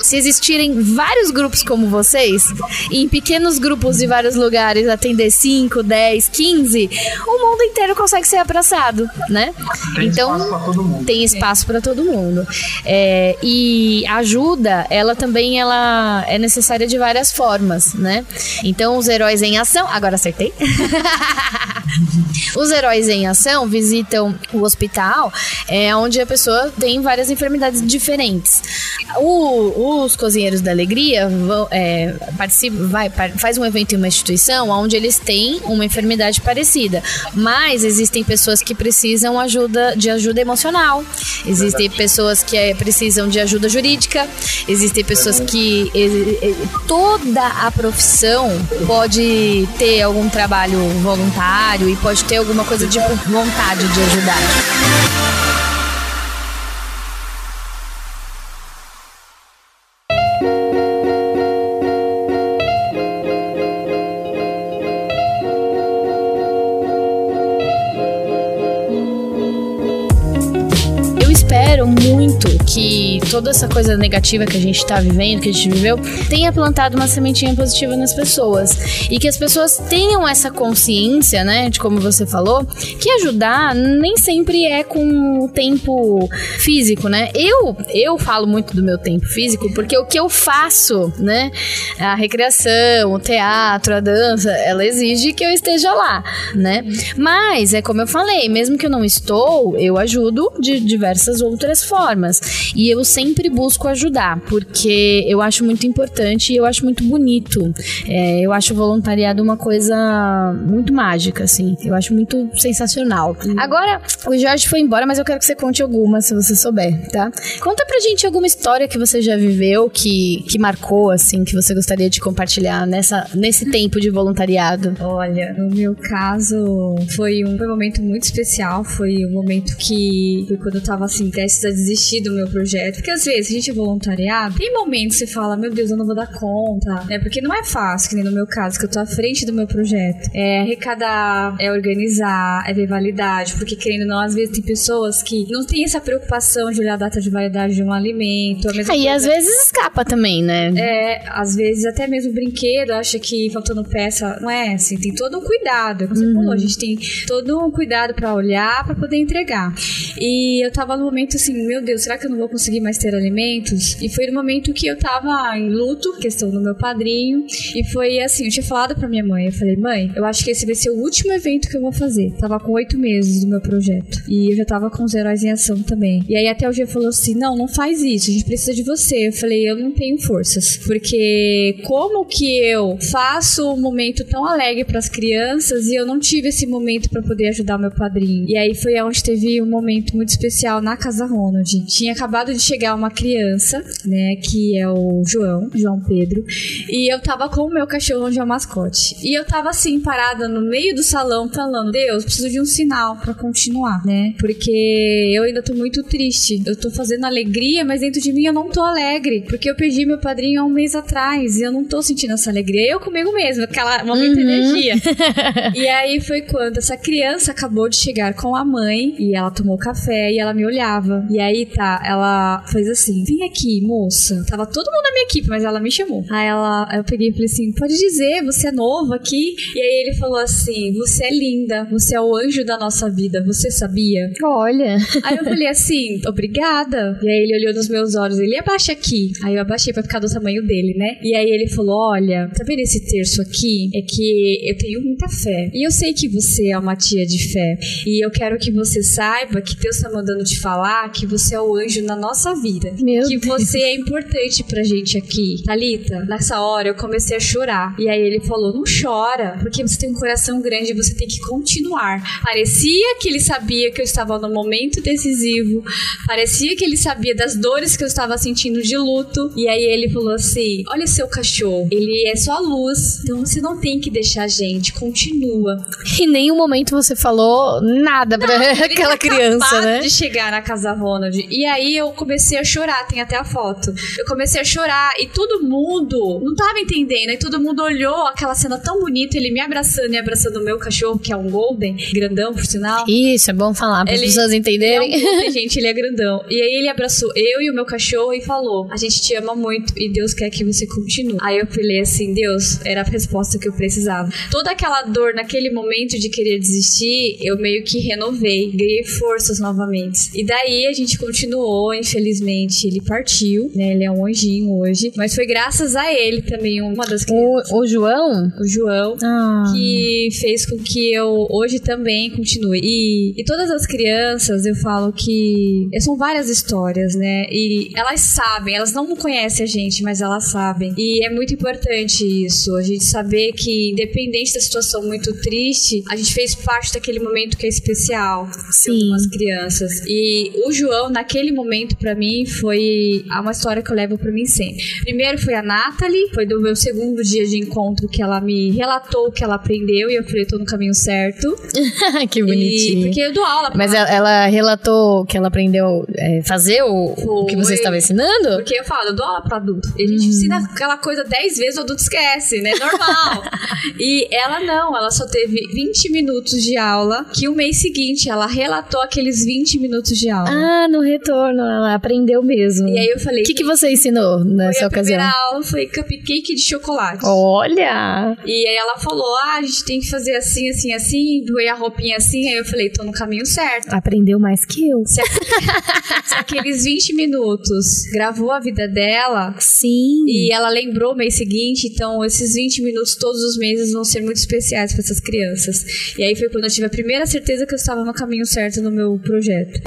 se existirem vários grupos como vocês, e em pequenos grupos de vários lugares, atender 5, 10, 15, o mundo inteiro consegue ser abraçado, né? Tem então, espaço pra todo mundo. tem espaço para todo mundo. É, e ajuda, ela também ela é necessária de várias formas, né? Então, os heróis em ação. Agora acertei. os heróis em ação visitam o hospital, é, onde a pessoa tem várias enfermidades diferentes. O- os cozinheiros da alegria vão, é, vai, faz um evento em uma instituição onde eles têm uma enfermidade parecida, mas existem pessoas que precisam ajuda de ajuda emocional, existem pessoas que é, precisam de ajuda jurídica, existem pessoas que toda a profissão pode ter algum trabalho voluntário e pode ter alguma coisa de vontade de ajudar. Toda essa coisa negativa que a gente tá vivendo, que a gente viveu, tenha plantado uma sementinha positiva nas pessoas. E que as pessoas tenham essa consciência, né, de como você falou, que ajudar nem sempre é com o tempo físico, né? Eu, eu falo muito do meu tempo físico porque o que eu faço, né, a recreação, o teatro, a dança, ela exige que eu esteja lá, né? Mas é como eu falei, mesmo que eu não estou, eu ajudo de diversas outras formas. E eu sempre busco ajudar, porque eu acho muito importante e eu acho muito bonito. É, eu acho o voluntariado uma coisa muito mágica, assim. Eu acho muito sensacional. Agora, o Jorge foi embora, mas eu quero que você conte alguma, se você souber, tá? Conta pra gente alguma história que você já viveu, que, que marcou, assim, que você gostaria de compartilhar nessa, nesse tempo de voluntariado. Olha, no meu caso, foi um, foi um momento muito especial. Foi um momento que foi quando eu tava assim, prestes a desistir do meu projeto. Porque às vezes a gente é voluntariado, tem momentos que você fala, meu Deus, eu não vou dar conta, né? Porque não é fácil, que nem no meu caso, que eu tô à frente do meu projeto. É arrecadar, é organizar, é ver validade. Porque querendo ou não, às vezes tem pessoas que não tem essa preocupação de olhar a data de validade de um alimento. Aí às vezes escapa também, né? É, às vezes até mesmo brinquedo, acha que faltando peça, não é assim, tem todo um cuidado. Como você uhum. falou, a gente tem todo um cuidado para olhar, para poder entregar. E eu tava no momento assim, meu Deus, será que eu não vou conseguir mais ter alimentos? E foi no momento que eu tava em luto, questão do meu padrinho, e foi assim, eu tinha falado pra minha mãe, eu falei, mãe, eu acho que esse vai ser o último evento que eu vou fazer. Tava com oito meses do meu projeto. E eu já tava com os heróis em ação também. E aí até o dia falou assim, não, não faz isso, a gente precisa de você. Eu falei, eu não tenho forças. Porque como que eu faço um momento tão alegre para as crianças e eu não tive esse momento para poder ajudar meu padrinho? E aí foi onde teve um momento muito especial na Casa Ronald. Tinha acabado de chegar uma criança, né, que é o João, João Pedro, e eu tava com o meu cachorro onde é o mascote. E eu tava assim, parada no meio do salão, falando: Deus, preciso de um sinal para continuar, né? Porque eu ainda tô muito triste. Eu tô fazendo alegria, mas dentro de mim eu não tô alegre. Porque eu perdi meu padrinho há um mês atrás e eu não tô sentindo essa alegria. Eu comigo mesma, aquela momento de uhum. energia. e aí foi quando essa criança acabou de chegar com a mãe e ela tomou café e ela me olhava. E aí tá, ela fez assim: vem aqui, moça. Tava todo mundo na minha equipe, mas ela me chamou. Aí ela, eu peguei e falei assim: pode dizer, você é novo aqui? E aí ele falou assim: você é linda, você é o anjo da nossa vida, você sabia? Olha. Aí eu falei assim: obrigada. E aí ele olhou nos meus olhos, ele abaixa aqui. Aí eu abaixei pra ficar do tamanho dele, né? E aí ele falou: olha, tá vendo esse terço aqui? É que eu tenho muita fé. E eu sei que você é uma tia de fé. E eu quero que você saiba que Deus tá mandando te falar que você é o anjo na nossa vida. Meu que Deus. você é importante pra gente aqui. Talita, nessa hora eu comecei a chorar. E aí ele falou: não chora, porque você tem um coração grande e você tem que continuar. Parecia que ele sabia que eu estava no momento decisivo. Parecia que ele sabia das dores que eu estava sentindo de luto. E aí ele falou assim: olha seu cachorro, ele é só luz. Então você não tem que deixar a gente, continua. Em nenhum momento você falou nada pra não, aquela criança, né? de chegar na casa Ronald. E aí eu comecei a chorar, tem até a foto. Eu comecei a chorar e todo mundo não tava entendendo. E todo mundo olhou aquela cena tão bonita, ele me abraçando e abraçando o meu cachorro, que é um Golden, grandão, por sinal. Isso, é bom falar para as pessoas entenderem. É um golden, gente, ele é grandão. E aí ele abraçou eu e o meu cachorro e falou: A gente te ama muito e Deus quer que você continue. Aí eu falei assim: Deus, era a resposta que eu precisava. Toda aquela dor naquele momento de querer desistir, eu meio que renovei, ganhei forças novamente. E daí a gente continuou, infelizmente ele partiu, né? Ele é um anjinho hoje, mas foi graças a ele também, uma das crianças. O, o João? O João, ah. que fez com que eu hoje também continue. E, e todas as crianças, eu falo que são várias histórias, né? E elas sabem, elas não conhecem a gente, mas elas sabem. E é muito importante isso, a gente saber que, independente da situação muito triste, a gente fez parte daquele momento que é especial. Sim. As crianças. E o João, naquele momento, para mim, foi uma história que eu levo para mim sempre. Primeiro foi a Natalie, foi do meu segundo dia de encontro que ela me relatou o que ela aprendeu e eu falei, tô no caminho certo. que bonitinho. E, porque eu dou aula. Mas ela, ela, relatou que ela aprendeu é, fazer o, o, que você estava ensinando? Porque eu falo, eu dou aula pra adulto. E a gente hum. ensina aquela coisa dez vezes, o adulto esquece, né? Normal. e ela não, ela só teve 20 minutos de aula, que o mês seguinte ela relatou aqueles 20 minutos de aula. Ah, no retorno ela aprendeu aprendeu mesmo. E aí eu falei. O que, que você ensinou nessa foi ocasião? A primeira aula foi cupcake de chocolate. Olha! E aí ela falou: ah, a gente tem que fazer assim, assim, assim, doer a roupinha assim. Aí eu falei: tô no caminho certo. Aprendeu mais que eu. Se, se aqueles 20 minutos gravou a vida dela. Sim. E ela lembrou o mês seguinte, então esses 20 minutos todos os meses vão ser muito especiais para essas crianças. E aí foi quando eu tive a primeira certeza que eu estava no caminho certo no meu projeto.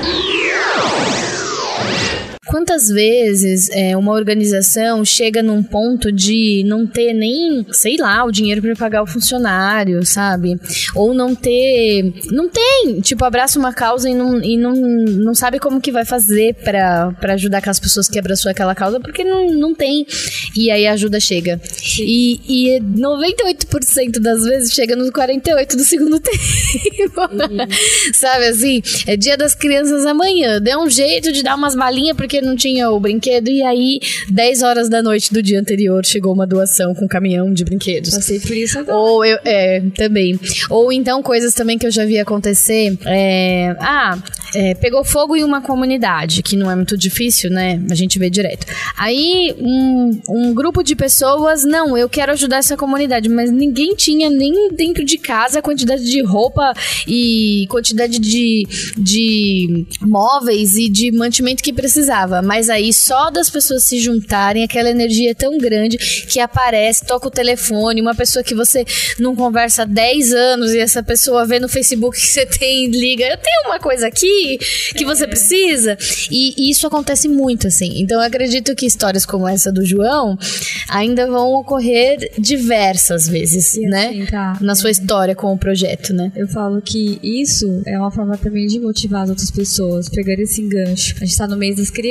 Quantas vezes é, uma organização chega num ponto de não ter nem, sei lá, o dinheiro para pagar o funcionário, sabe? Ou não ter. Não tem. Tipo, abraça uma causa e não, e não, não sabe como que vai fazer para ajudar aquelas pessoas que abraçou aquela causa, porque não, não tem. E aí a ajuda chega. E, e 98% das vezes chega nos 48 do segundo tempo. sabe assim? É dia das crianças amanhã. Dê um jeito de dar umas balinhas, porque não tinha o brinquedo. E aí, 10 horas da noite do dia anterior, chegou uma doação com um caminhão de brinquedos. Passei por isso agora. Ou eu, é, também. Ou então, coisas também que eu já vi acontecer. É, ah, é, pegou fogo em uma comunidade, que não é muito difícil, né? A gente vê direto. Aí, um, um grupo de pessoas, não, eu quero ajudar essa comunidade, mas ninguém tinha nem dentro de casa a quantidade de roupa e quantidade de, de móveis e de mantimento que precisava. Mas aí, só das pessoas se juntarem, aquela energia é tão grande que aparece, toca o telefone, uma pessoa que você não conversa há 10 anos e essa pessoa vê no Facebook que você tem, liga, eu tenho uma coisa aqui que você precisa. E, e isso acontece muito, assim. Então eu acredito que histórias como essa do João ainda vão ocorrer diversas vezes, né? tá. Na sua história com o projeto, né? Eu falo que isso é uma forma também de motivar as outras pessoas, pegar esse enganche. A gente tá no mês das crianças.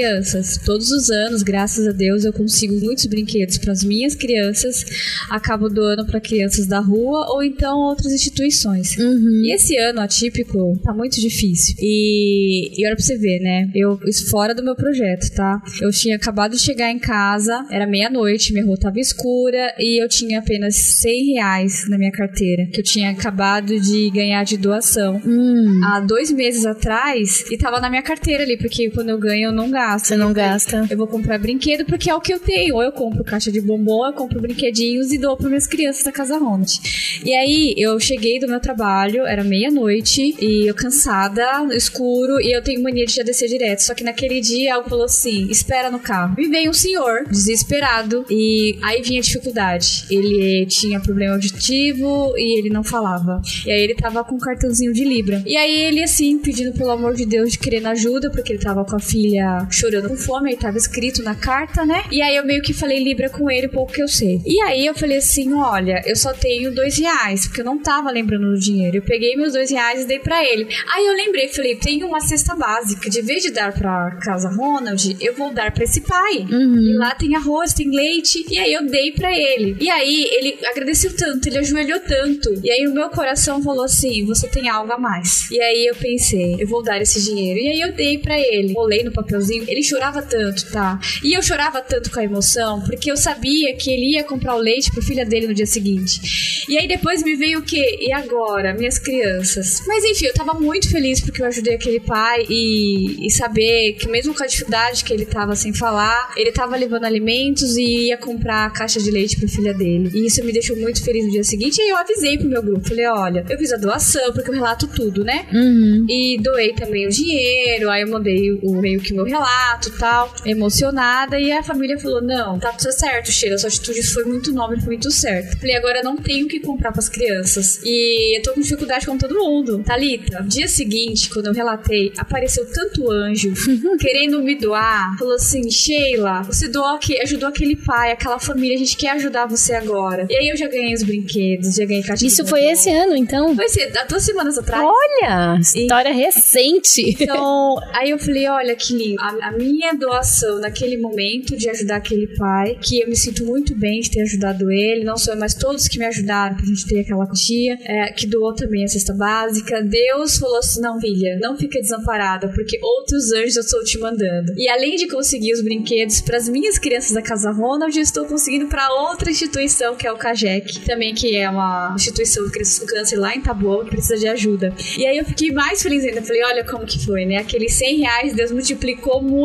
Todos os anos, graças a Deus, eu consigo muitos brinquedos para as minhas crianças. Acabo doando para crianças da rua ou então outras instituições. Uhum. E esse ano atípico tá muito difícil. E, e olha pra você ver, né? Eu, isso fora do meu projeto, tá? Eu tinha acabado de chegar em casa, era meia-noite, minha rua tava escura e eu tinha apenas 100 reais na minha carteira, que eu tinha acabado de ganhar de doação Hum, há dois meses atrás e tava na minha carteira ali, porque quando eu ganho eu não gasto. Você não gasta. Eu vou comprar brinquedo porque é o que eu tenho. Ou eu compro caixa de bombom, eu compro brinquedinhos e dou para minhas crianças da Casa Ronald. E aí eu cheguei do meu trabalho, era meia-noite, e eu cansada, escuro, e eu tenho mania de já descer direto. Só que naquele dia algo falou assim: espera no carro. E veio um senhor, desesperado, e aí vinha a dificuldade. Ele tinha problema auditivo e ele não falava. E aí ele tava com um cartãozinho de Libra. E aí ele, assim, pedindo pelo amor de Deus, de querendo ajuda, porque ele tava com a filha chorando com fome, aí tava escrito na carta, né? E aí eu meio que falei Libra com ele, pouco que eu sei. E aí eu falei assim: olha, eu só tenho dois reais, porque eu não tava lembrando do dinheiro. Eu peguei meus dois reais e dei pra ele. Aí eu lembrei, falei, tem uma cesta básica. De vez de dar pra casa Ronald, eu vou dar pra esse pai. E lá tem arroz, tem leite. E aí eu dei pra ele. E aí ele agradeceu tanto, ele ajoelhou tanto. E aí o meu coração falou assim: você tem algo a mais. E aí eu pensei, eu vou dar esse dinheiro. E aí eu dei pra ele. Rolei no papelzinho. Ele chorava tanto, tá? E eu chorava tanto com a emoção, porque eu sabia que ele ia comprar o leite pro filha dele no dia seguinte. E aí depois me veio o quê? E agora? Minhas crianças. Mas enfim, eu tava muito feliz porque eu ajudei aquele pai e, e saber que mesmo com a dificuldade que ele tava sem falar, ele tava levando alimentos e ia comprar a caixa de leite pra filha dele. E isso me deixou muito feliz no dia seguinte. E aí eu avisei pro meu grupo, falei, olha, eu fiz a doação, porque eu relato tudo, né? Uhum. E doei também o dinheiro, aí eu mandei o meio que meu relato e tal, emocionada, e a família falou: não, tá tudo certo, Sheila, sua atitude foi muito nobre, foi muito certo. Falei, agora não tenho o que comprar pras crianças. E eu tô com dificuldade com todo mundo. Thalita, dia seguinte, quando eu relatei, apareceu tanto anjo querendo me doar. Falou assim: Sheila, você doou aqui, ajudou aquele pai, aquela família, a gente quer ajudar você agora. E aí eu já ganhei os brinquedos, já ganhei caixa Isso foi esse ano, então? Foi ser, há duas semanas atrás. Olha, história recente. Então, aí eu falei, olha que lindo. A, a minha doação naquele momento de ajudar aquele pai, que eu me sinto muito bem de ter ajudado ele, não só eu, mas todos que me ajudaram pra gente ter aquela tia, é, que doou também a cesta básica. Deus falou assim, não, filha, não fica desamparada, porque outros anjos eu estou te mandando. E além de conseguir os brinquedos para as minhas crianças da Casa Ronald, eu estou conseguindo para outra instituição, que é o CAGEC, também que é uma instituição de câncer lá em Taboão, que precisa de ajuda. E aí eu fiquei mais feliz ainda. Falei, olha como que foi, né? Aqueles 100 reais, Deus multiplicou muito.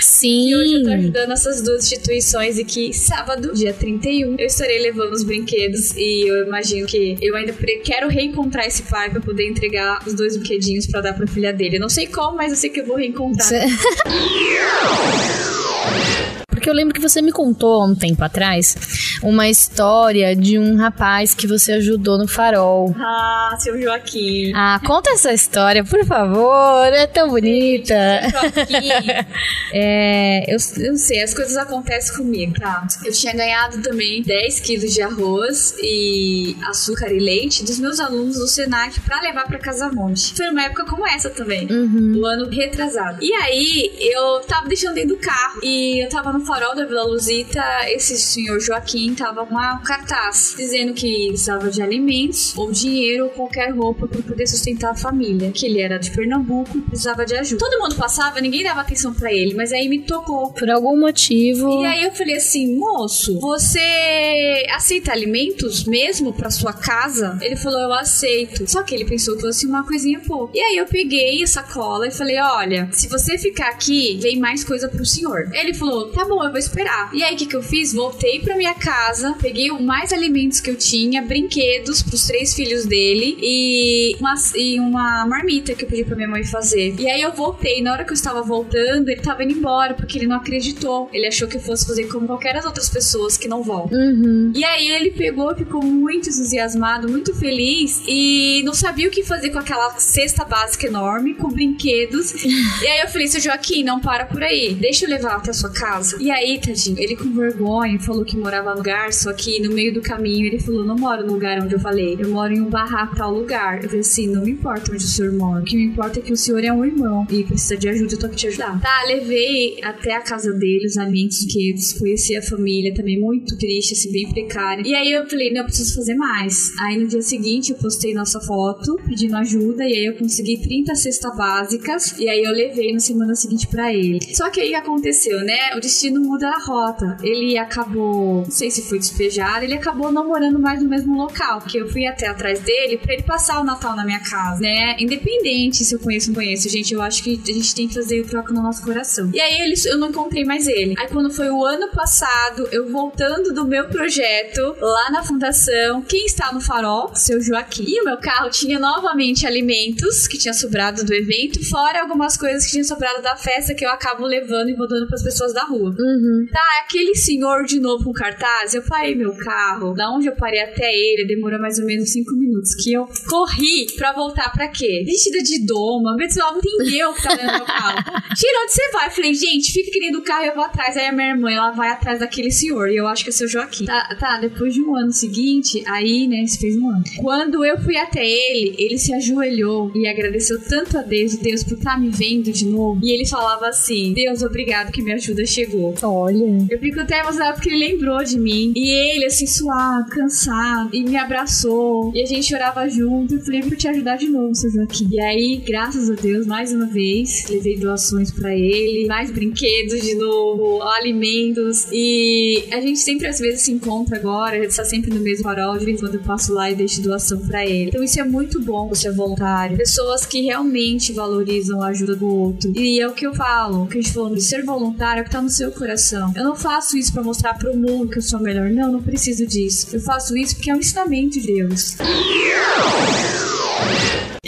Sim. E hoje eu tô ajudando essas duas instituições e que sábado, dia 31, eu estarei levando os brinquedos e eu imagino que eu ainda quero reencontrar esse pai para poder entregar os dois brinquedinhos para dar pra filha dele. Eu não sei como, mas eu sei que eu vou reencontrar. Porque eu lembro que você me contou há um tempo atrás uma história de um rapaz que você ajudou no farol. Ah, seu Joaquim. Ah, conta essa história, por favor. É tão bonita. Joaquim. é, eu, eu sei, as coisas acontecem comigo, tá? Eu tinha ganhado também 10 quilos de arroz e açúcar e leite dos meus alunos do Senac pra levar pra Casa Monte. Foi uma época como essa também. Uhum. O ano retrasado. E aí, eu tava deixando dentro do carro e eu tava no farol da Vila Luzita, esse senhor Joaquim tava com um cartaz dizendo que precisava de alimentos ou dinheiro ou qualquer roupa para poder sustentar a família, que ele era de Pernambuco e precisava de ajuda. Todo mundo passava, ninguém dava atenção para ele, mas aí me tocou. Por algum motivo. E aí eu falei assim, moço, você aceita alimentos mesmo para sua casa? Ele falou, eu aceito. Só que ele pensou que fosse uma coisinha pouco. E aí eu peguei a sacola e falei, olha, se você ficar aqui, vem mais coisa pro senhor. Ele falou, tá bom, eu vou esperar. E aí, o que, que eu fiz? Voltei pra minha casa, peguei mais alimentos que eu tinha, brinquedos pros três filhos dele e uma, e uma marmita que eu pedi pra minha mãe fazer. E aí eu voltei. Na hora que eu estava voltando, ele tava indo embora, porque ele não acreditou. Ele achou que eu fosse fazer como qualquer das outras pessoas que não voltam. Uhum. E aí ele pegou, ficou muito entusiasmado, muito feliz e não sabia o que fazer com aquela cesta básica enorme, com brinquedos. e aí eu falei, seu Joaquim, não para por aí. Deixa eu levar até a sua casa. E aí, tadinho, ele com vergonha falou que morava no lugar, só que no meio do caminho ele falou: Não moro no lugar onde eu falei, eu moro em um barraco, tal lugar. Eu falei assim: Não me importa onde o senhor mora, o que me importa é que o senhor é um irmão e precisa de ajuda, eu tô aqui te ajudar. Tá, levei até a casa dele os alimentos que conheci a família também muito triste, assim, bem precária. E aí eu falei: Não, eu preciso fazer mais. Aí no dia seguinte eu postei nossa foto pedindo ajuda e aí eu consegui 30 cestas básicas e aí eu levei na semana seguinte para ele. Só que aí aconteceu, né? O destino não muda a rota. Ele acabou, não sei se foi despejado, ele acabou não morando mais no mesmo local, porque eu fui até atrás dele para ele passar o Natal na minha casa, né? Independente se eu conheço ou não conheço, gente, eu acho que a gente tem que fazer o troca no nosso coração. E aí ele, eu não encontrei mais ele. Aí quando foi o ano passado, eu voltando do meu projeto lá na fundação, quem está no farol? Seu Joaquim. E o meu carro tinha novamente alimentos que tinha sobrado do evento, fora algumas coisas que tinham sobrado da festa que eu acabo levando e vou para as pessoas da rua. Uhum. Tá, aquele senhor de novo com cartaz, eu parei meu carro, da onde eu parei até ele, demorou mais ou menos cinco minutos, que eu corri pra voltar pra quê? Vestida de doma, o pessoal não entendeu o que tava dentro do meu carro. Tira, onde você vai? Eu falei, gente, fica que nem do carro, eu vou atrás. Aí a minha irmã, ela vai atrás daquele senhor, e eu acho que é seu Joaquim. Tá, tá, depois de um ano seguinte, aí, né, se fez um ano. Quando eu fui até ele, ele se ajoelhou e agradeceu tanto a Deus, Deus, por estar tá me vendo de novo. E ele falava assim, Deus, obrigado que minha ajuda chegou. Olha. Eu fico até emocionada porque ele lembrou de mim. E ele, assim, suado, cansado, e me abraçou. E a gente chorava junto. Eu falei, por te ajudar de novo, seu Joaquim. E aí, graças a Deus, mais uma vez, levei doações para ele, mais brinquedos de novo, alimentos. E a gente sempre, às vezes, se encontra agora, a gente tá sempre no mesmo farol. De vez em quando eu passo lá e deixo doação para ele. Então, isso é muito bom, você é voluntário. Pessoas que realmente valorizam a ajuda do outro. E é o que eu falo, o que a gente falou de ser voluntário é o que tá no seu coração. Eu não faço isso para mostrar pro mundo que eu sou melhor. Não, não preciso disso. Eu faço isso porque é um ensinamento de Deus.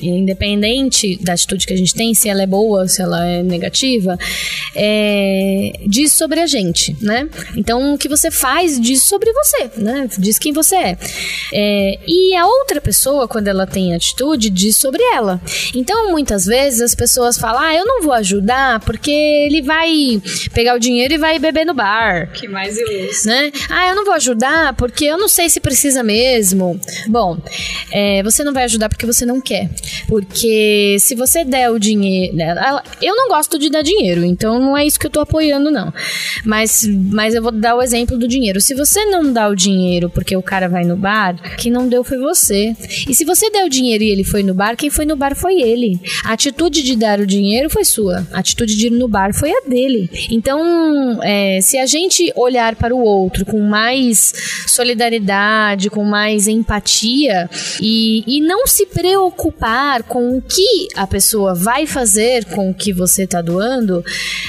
Independente da atitude que a gente tem, se ela é boa, se ela é negativa, é, diz sobre a gente, né? Então, o que você faz diz sobre você, né? Diz quem você é. é. E a outra pessoa, quando ela tem atitude, diz sobre ela. Então, muitas vezes as pessoas falam: ah, eu não vou ajudar porque ele vai pegar o dinheiro e vai beber no bar. Que mais ilustre. Né? Ah, eu não vou ajudar porque eu não sei se precisa mesmo. Bom, é, você não vai ajudar porque você não quer. Porque se você der o dinheiro. né, Eu não gosto de dar dinheiro, então não é isso que eu tô apoiando, não. Mas, mas eu vou dar o exemplo do dinheiro. Se você não dá o dinheiro porque o cara vai no bar, quem não deu foi você. E se você deu o dinheiro e ele foi no bar, quem foi no bar foi ele. A atitude de dar o dinheiro foi sua. A atitude de ir no bar foi a dele. Então, é, se a gente olhar para o outro com mais solidariedade, com mais empatia e, e não se preocupar com o que a pessoa vai fazer com o que você tá doando,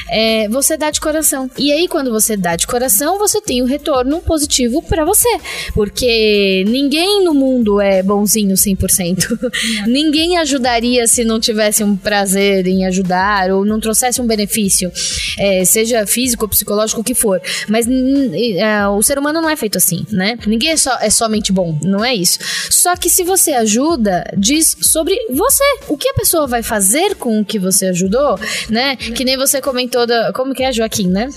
é, você dá de coração. E aí, quando você dá de coração, você tem o retorno positivo para você. Porque ninguém no mundo é bonzinho 100%. ninguém ajudaria se não tivesse um prazer em ajudar ou não trouxesse um benefício, é, seja físico, psicológico, o que for. Mas é, o ser humano não é feito assim, né? Ninguém é, só, é somente bom, não é isso. Só que se você ajuda, diz sobre você. O que a pessoa vai fazer com o que você ajudou, né? Que nem você comentou da. Como que é, Joaquim, né?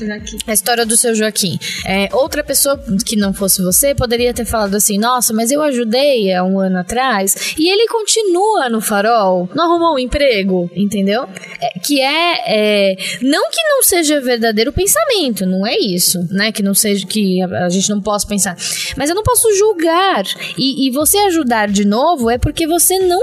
A história do seu Joaquim. É, outra pessoa que não fosse você poderia ter falado assim: Nossa, mas eu ajudei há um ano atrás e ele continua no farol, não arrumou um emprego, entendeu? É, que é, é, Não que não seja verdadeiro pensamento, não é isso, né? Que não seja. Que a, a gente não possa pensar. Mas eu não posso julgar. E, e você ajudar de novo é porque você não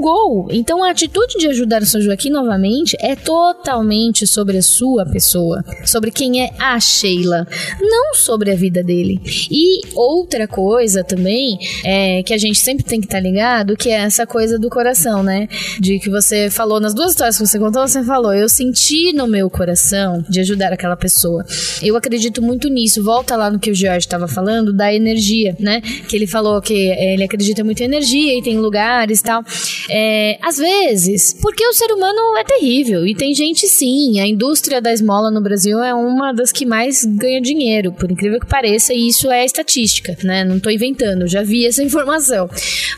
julgou. Então a atitude de ajudar o seu Joaquim novamente é totalmente sobre a sua pessoa, sobre quem é a Sheila, não sobre a vida dele. E outra coisa também é que a gente sempre tem que estar ligado, que é essa coisa do coração, né? De que você falou nas duas histórias que você contou, você falou, eu senti no meu coração de ajudar aquela pessoa. Eu acredito muito nisso. Volta lá no que o George estava falando da energia, né? Que ele falou que é, ele acredita muito em energia e tem lugares e tal. É, às vezes, porque o ser humano é terrível e tem gente sim. A indústria da esmola no Brasil é uma das que mais ganha dinheiro, por incrível que pareça, e isso é estatística, né? Não tô inventando, já vi essa informação.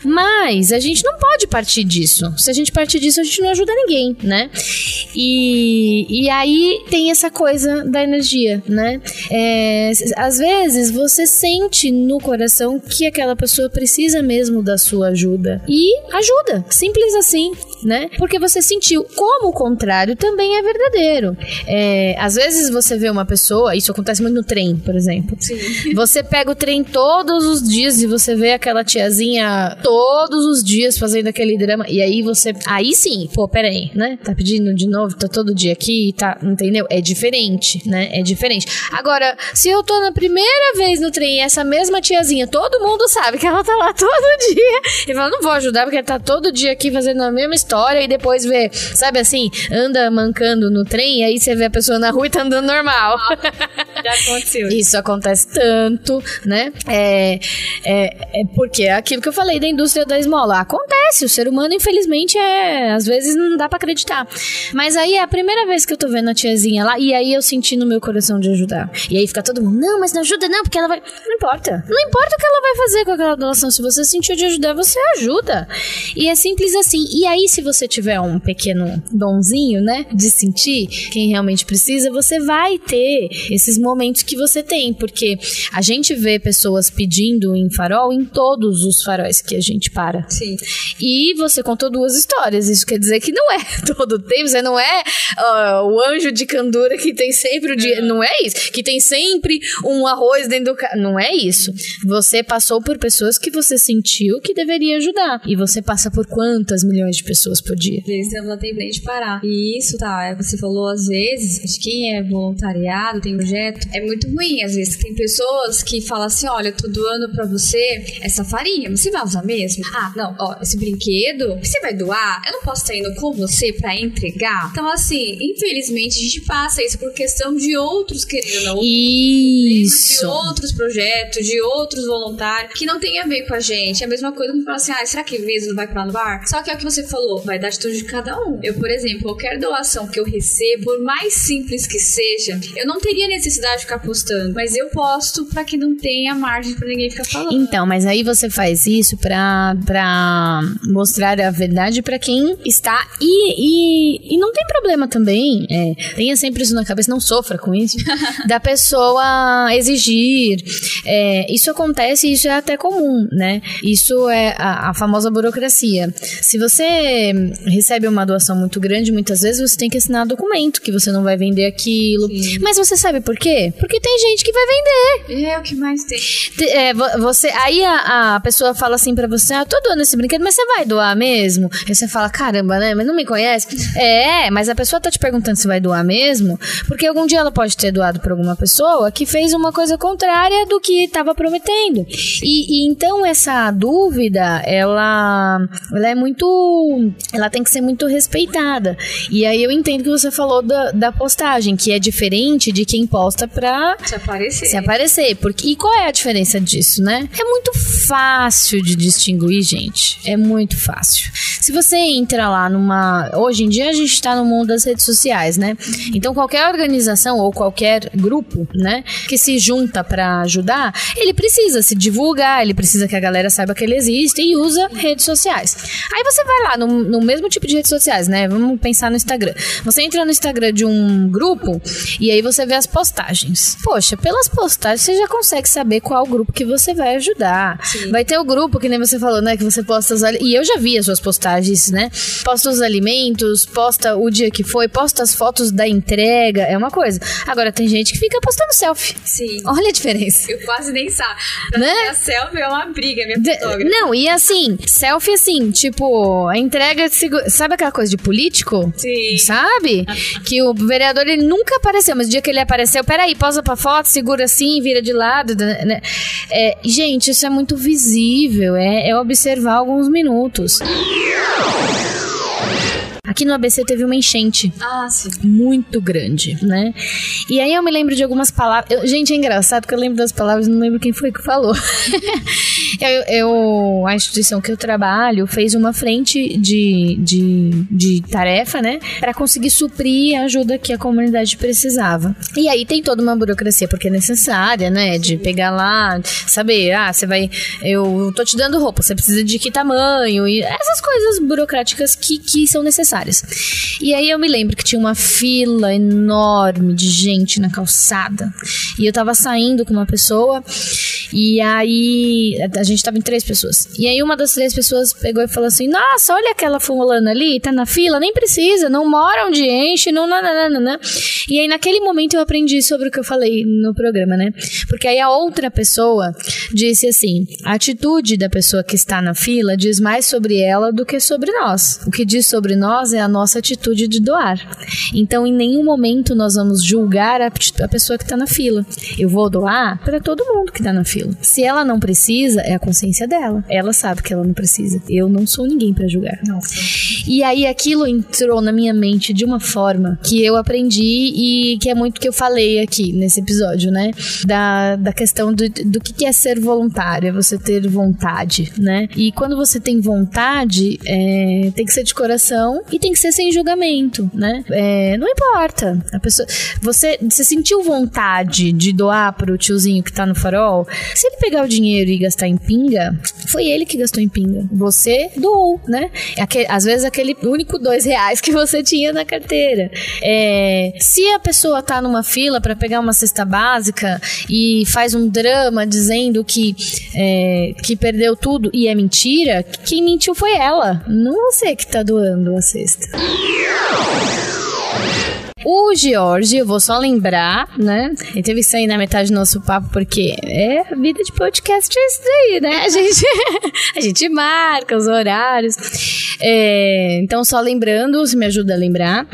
Mas a gente não pode partir disso. Se a gente partir disso, a gente não ajuda ninguém, né? E, e aí tem essa coisa da energia, né? É, às vezes você sente no coração que aquela pessoa precisa mesmo da sua ajuda. E ajuda, simples assim, né? Porque você sentiu. Como o contrário também é verdadeiro. É, às vezes você vê uma pessoa, isso acontece muito no trem, por exemplo. Sim. Você pega o trem todos os dias e você vê aquela tiazinha todos os dias fazendo aquele drama. E aí você. Aí sim, pô, peraí, né? Tá pedindo de novo, tá todo dia aqui, tá. Entendeu? É diferente, né? É diferente. Agora, se eu tô na primeira vez no trem e essa mesma tiazinha, todo mundo sabe que ela tá lá todo dia. E fala, não vou ajudar porque ela tá todo dia aqui fazendo a mesma história e depois vê, sabe assim, anda mancando no trem e aí você vê a pessoa na rua e tá andando normal. Já aconteceu. Isso acontece tanto, né? É, é, é porque é aquilo que eu falei da indústria da esmola. Acontece, o ser humano, infelizmente, é. Às vezes não dá pra acreditar. Mas aí é a primeira vez que eu tô vendo a tiazinha lá, e aí eu senti no meu coração de ajudar. E aí fica todo mundo, não, mas não ajuda, não, porque ela vai. Não importa. Não importa o que ela vai fazer com aquela doação. Se você sentiu de ajudar, você ajuda. E é simples assim. E aí, se você tiver um pequeno donzinho, né? De sentir quem realmente precisa, você vai ter esses momentos que você tem. Porque a gente vê pessoas pedindo em farol em todos os faróis que a gente para. Sim. E você contou duas histórias. Isso quer dizer que não é todo tempo. Você não é ah, o anjo de candura que tem sempre o dia. Não é isso. Que tem sempre um arroz dentro do. Ca... Não é isso. Você passou por pessoas que você sentiu que deveria ajudar. E você passa por quantas milhões de pessoas por dia? Às vezes ela tem de parar. E isso, tá, é, você falou às vezes, acho que quem é voluntariado, tem projeto, é muito ruim. Às vezes tem pessoas que falam assim: olha, eu tô doando pra você essa farinha, você vai usar mesmo? Ah, não, ó, esse brinquedo, você vai doar? Eu não posso estar indo com você pra entregar? Então, assim, infelizmente a gente passa isso por questão de outros querendo ou não. De Isso. outros projetos, de outros voluntários, que não tem a ver com a gente. É a mesma coisa que falar assim, ah, será que mesmo não vai pra lá no bar? Só que é o que você falou, vai dar atitude de cada um. Eu, por exemplo, qualquer doação que eu recebo, por mais simples que seja, eu não teria necessidade de ficar postando. Mas eu posto pra que não tenha margem pra ninguém ficar falando. Então, mas aí você faz isso pra, pra mostrar a verdade pra quem está. E, e, e não tem problema também. É, tenha sempre isso na cabeça, não sofra com isso. da pessoa exigir. É, isso acontece e isso é até comum, né? Isso é a, a famosa burocracia. Se você recebe uma doação muito grande, muitas vezes você tem que assinar documento que você não vai vender aquilo. Sim. Mas você sabe por quê? Porque tem gente que vai vender. É o que mais tem. Te- é, vo- você, aí a, a pessoa fala assim pra você: Ah, tô doando esse brinquedo, mas você vai doar mesmo? Aí você fala: Caramba, né? Mas não me conhece? É, mas a pessoa tá te perguntando se vai doar mesmo, porque algum dia ela pode ter doado pra alguma pessoa que fez uma coisa contrária do que tava prometendo. E, e então essa dúvida, ela, ela é muito. Ela tem que ser muito respeitada. E aí eu entendo que você falou da, da postagem, que é diferente de quem posta pra Se aparecer. se aparecer. Porque, e qual é a diferença disso, né? É muito fácil de distinguir, gente. É muito fácil. Se você entra lá numa. Hoje em dia a gente tá no mundo das redes sociais, né? Então qualquer organização ou qualquer grupo, né, que se junta pra ajudar, ele precisa se divulgar, ele precisa que a galera saiba que ele existe e usa redes sociais. Aí você vai lá no, no mesmo tipo de redes sociais, né? Vamos pensar no Instagram. Você entra no Instagram de um grupo e aí você vê as postagens. Poxa, pelas postagens você já consegue saber qual grupo que você vai ajudar. Vai ter o grupo que nem você falou, né, que você posta os e eu já vi as suas postagens, né? Posta os alimentos, posta o dia que foi, posta as fotos da entrega, é uma coisa. Agora tem gente que fica postando selfie. Sim. Olha a diferença. Eu quase nem sabe. Né? tirar selfie é uma briga, minha De- fotógrafa. não, e assim, selfie assim, tipo, a entrega de Sabe aquela coisa de político? Sim. Sabe? Que o vereador ele nunca apareceu, mas o dia que ele apareceu, peraí, posa pra foto, segura assim, vira de lado. né? É, gente, isso é muito visível, é, é observar alguns minutos. Aqui no ABC teve uma enchente Ah, sim. muito grande, né? E aí eu me lembro de algumas palavras. eu- gente, é engraçado que eu lembro das palavras e não lembro quem foi que falou. eu, eu- a instituição que eu trabalho fez uma frente de, de, de tarefa, né? Pra conseguir suprir a ajuda que a comunidade precisava. E aí tem toda uma burocracia, porque é necessária, né? De pegar lá, saber, ah, você vai. Eu tô te dando roupa, você precisa de que tamanho? E essas coisas burocráticas que, que são necessárias. E aí eu me lembro que tinha uma fila enorme de gente na calçada. E eu tava saindo com uma pessoa. E aí. A gente tava em três pessoas. E aí uma das três pessoas pegou e falou assim: Nossa, olha aquela fulana ali, tá na fila, nem precisa, não mora onde enche, não. Nananana. E aí naquele momento eu aprendi sobre o que eu falei no programa, né? Porque aí a outra pessoa disse assim: a atitude da pessoa que está na fila diz mais sobre ela do que sobre nós. O que diz sobre nós é a nossa atitude de doar. Então, em nenhum momento nós vamos julgar a, a pessoa que está na fila. Eu vou doar para todo mundo que está na fila. Se ela não precisa, é a consciência dela. Ela sabe que ela não precisa. Eu não sou ninguém para julgar. E aí aquilo entrou na minha mente de uma forma que eu aprendi e que é muito que eu falei aqui nesse episódio, né? Da, da questão do, do que que é ser voluntário, é você ter vontade, né? E quando você tem vontade, é, tem que ser de coração e tem que ser sem julgamento, né? É, não importa. A pessoa, você, você sentiu vontade de doar pro tiozinho que tá no farol? Se ele pegar o dinheiro e gastar em pinga, foi ele que gastou em pinga. Você doou, né? Aque- às vezes aquele único dois reais que você tinha na carteira. É, se a pessoa tá numa fila para pegar uma cesta básica e faz um drama dizendo que, é, que perdeu tudo e é mentira, quem mentiu foi ela, não você que tá doando a cesta. ist. O George, eu vou só lembrar, né? Ele teve que sair na metade do nosso papo, porque é vida de podcast é isso daí, né? A gente, a gente marca os horários. É, então, só lembrando, se me ajuda a lembrar.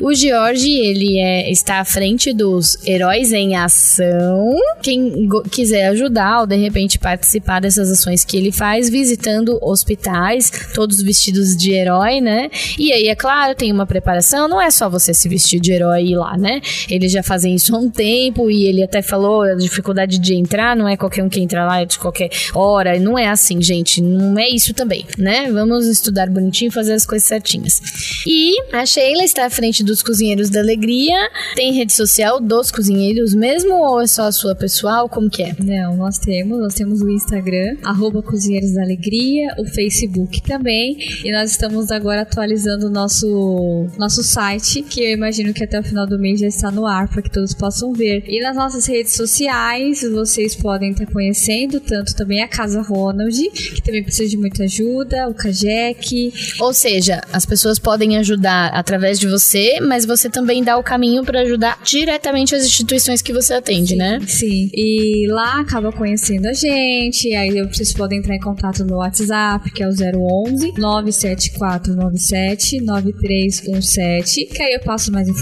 O George, ele é, está à frente dos Heróis em Ação. Quem quiser ajudar ou de repente participar dessas ações que ele faz, visitando hospitais, todos vestidos de herói, né? E aí, é claro, tem uma preparação, não é só você se vestir de de herói lá, né? Eles já fazem isso há um tempo e ele até falou a dificuldade de entrar, não é qualquer um que entra lá de qualquer hora. Não é assim, gente. Não é isso também, né? Vamos estudar bonitinho e fazer as coisas certinhas. E a Sheila está à frente dos Cozinheiros da Alegria. Tem rede social dos Cozinheiros mesmo ou é só a sua pessoal? Como que é? Não, nós temos. Nós temos o Instagram, Cozinheiros da Alegria, o Facebook também. E nós estamos agora atualizando o nosso, nosso site, que eu imagino que até o final do mês já está no ar para que todos possam ver. E nas nossas redes sociais, vocês podem estar conhecendo tanto também a Casa Ronald, que também precisa de muita ajuda, o Kajek. Ou seja, as pessoas podem ajudar através de você, mas você também dá o caminho para ajudar diretamente as instituições que você atende, sim, né? Sim. E lá acaba conhecendo a gente, aí vocês podem entrar em contato no WhatsApp, que é o 011 97497 9317, que aí eu passo mais informações,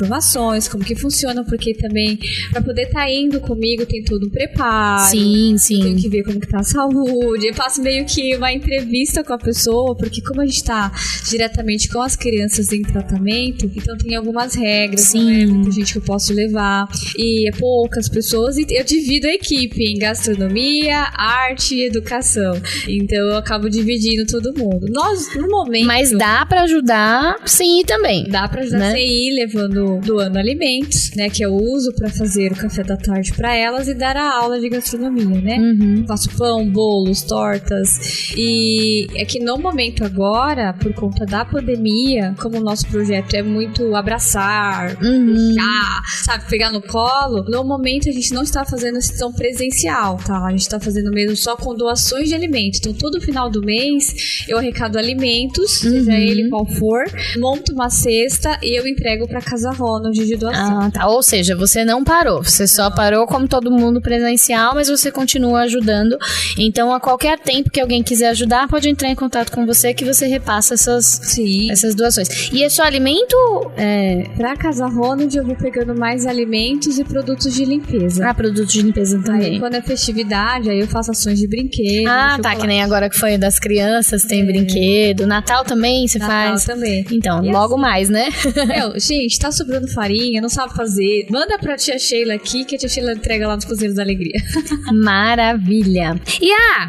como que funciona, porque também para poder estar tá indo comigo tem todo um preparo. Sim, sim. Tem que ver como que tá a saúde. Eu faço meio que uma entrevista com a pessoa, porque como a gente tá diretamente com as crianças em tratamento, então tem algumas regras, Sim. não é muita gente que eu posso levar. E é poucas pessoas, e eu divido a equipe em gastronomia, arte e educação. Então eu acabo dividindo todo mundo. Nós, no momento. Mas dá para ajudar sim também. Dá pra ajudar né? você ir levando, doando alimentos, né? Que eu uso pra fazer o café da tarde pra elas e dar a aula de gastronomia, né? Uhum. Faço pão, bolos, tortas. E é que no momento agora, por conta da pandemia, como o nosso projeto é muito abraçar, Uhum. ah, sabe, pegar no colo, no momento a gente não está fazendo sessão presencial, tá? A gente está fazendo mesmo só com doações de alimentos. Então, todo final do mês eu arrecado alimentos, seja Uhum. ele qual for, monto uma cesta e eu entrego pra Casa Ronald de doação. Ah, tá. Ou seja, você não parou. Você só parou como todo mundo presencial, mas você continua ajudando. Então, a qualquer tempo que alguém quiser ajudar, pode entrar em contato com você que você repassa essas, Sim. essas doações. E é só alimento? É... Pra Casa Ronald eu vou pegando mais alimentos e produtos de limpeza. Ah, produtos de limpeza Aí também. quando é festividade, aí eu faço ações de brinquedo. Ah, tá. Que nem agora que foi das crianças, tem brinquedo. Natal também você Natal faz? também. Então, E logo assim- mais, né? Meu, gente, tá sobrando farinha, não sabe fazer. Manda pra tia Sheila aqui, que a tia Sheila entrega lá nos Cozinheiros da Alegria. Maravilha. E ah,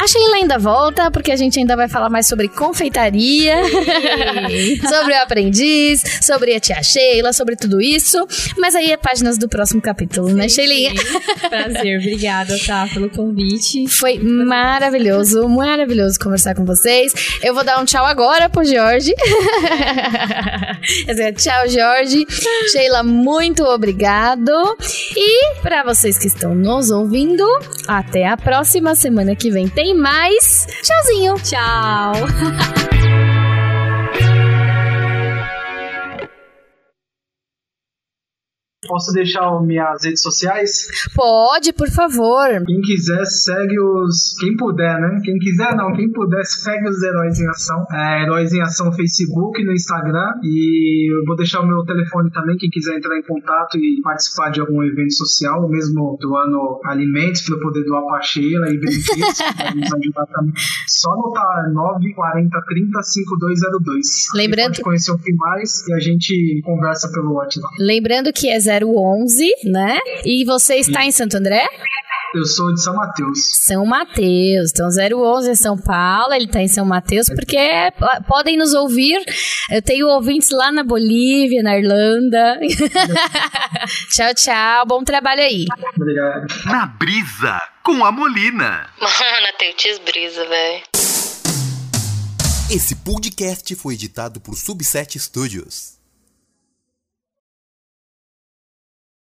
a Sheila ainda volta, porque a gente ainda vai falar mais sobre confeitaria, sobre o aprendiz, sobre a tia Sheila, sobre tudo isso. Mas aí é páginas do próximo capítulo, né, Sheilinha? Sim. Prazer, obrigada, tá, pelo convite. Foi maravilhoso, maravilhoso conversar com vocês. Eu vou dar um tchau agora pro Jorge. Quer dizer, tchau, Jorge. Sheila, muito obrigado. E para vocês que estão nos ouvindo, até a próxima semana que vem tem mais. Tchauzinho. Tchau. Posso deixar minhas redes sociais? Pode, por favor. Quem quiser, segue os. Quem puder, né? Quem quiser, não. Quem puder, segue os Heróis em Ação. É, Heróis em Ação no Facebook, no Instagram. E eu vou deixar o meu telefone também. Quem quiser entrar em contato e participar de algum evento social, ou mesmo doando alimentos para eu poder doar pra Sheila e que podem nos ajudar também. Só anotar 940 30 5202. Lembrando- Pode conhecer um pouquinho mais e a gente conversa pelo WhatsApp. Lembrando que é 011, né? E você está em Santo André? Eu sou de São Mateus. São Mateus. Então, 011 é São Paulo, ele tá em São Mateus, porque é- podem nos ouvir. Eu tenho ouvintes lá na Bolívia, na Irlanda. tchau, tchau. Bom trabalho aí. Obrigado. Na brisa com a Molina. Mano, a Teutiz brisa, velho. Esse podcast foi editado por Subset Studios.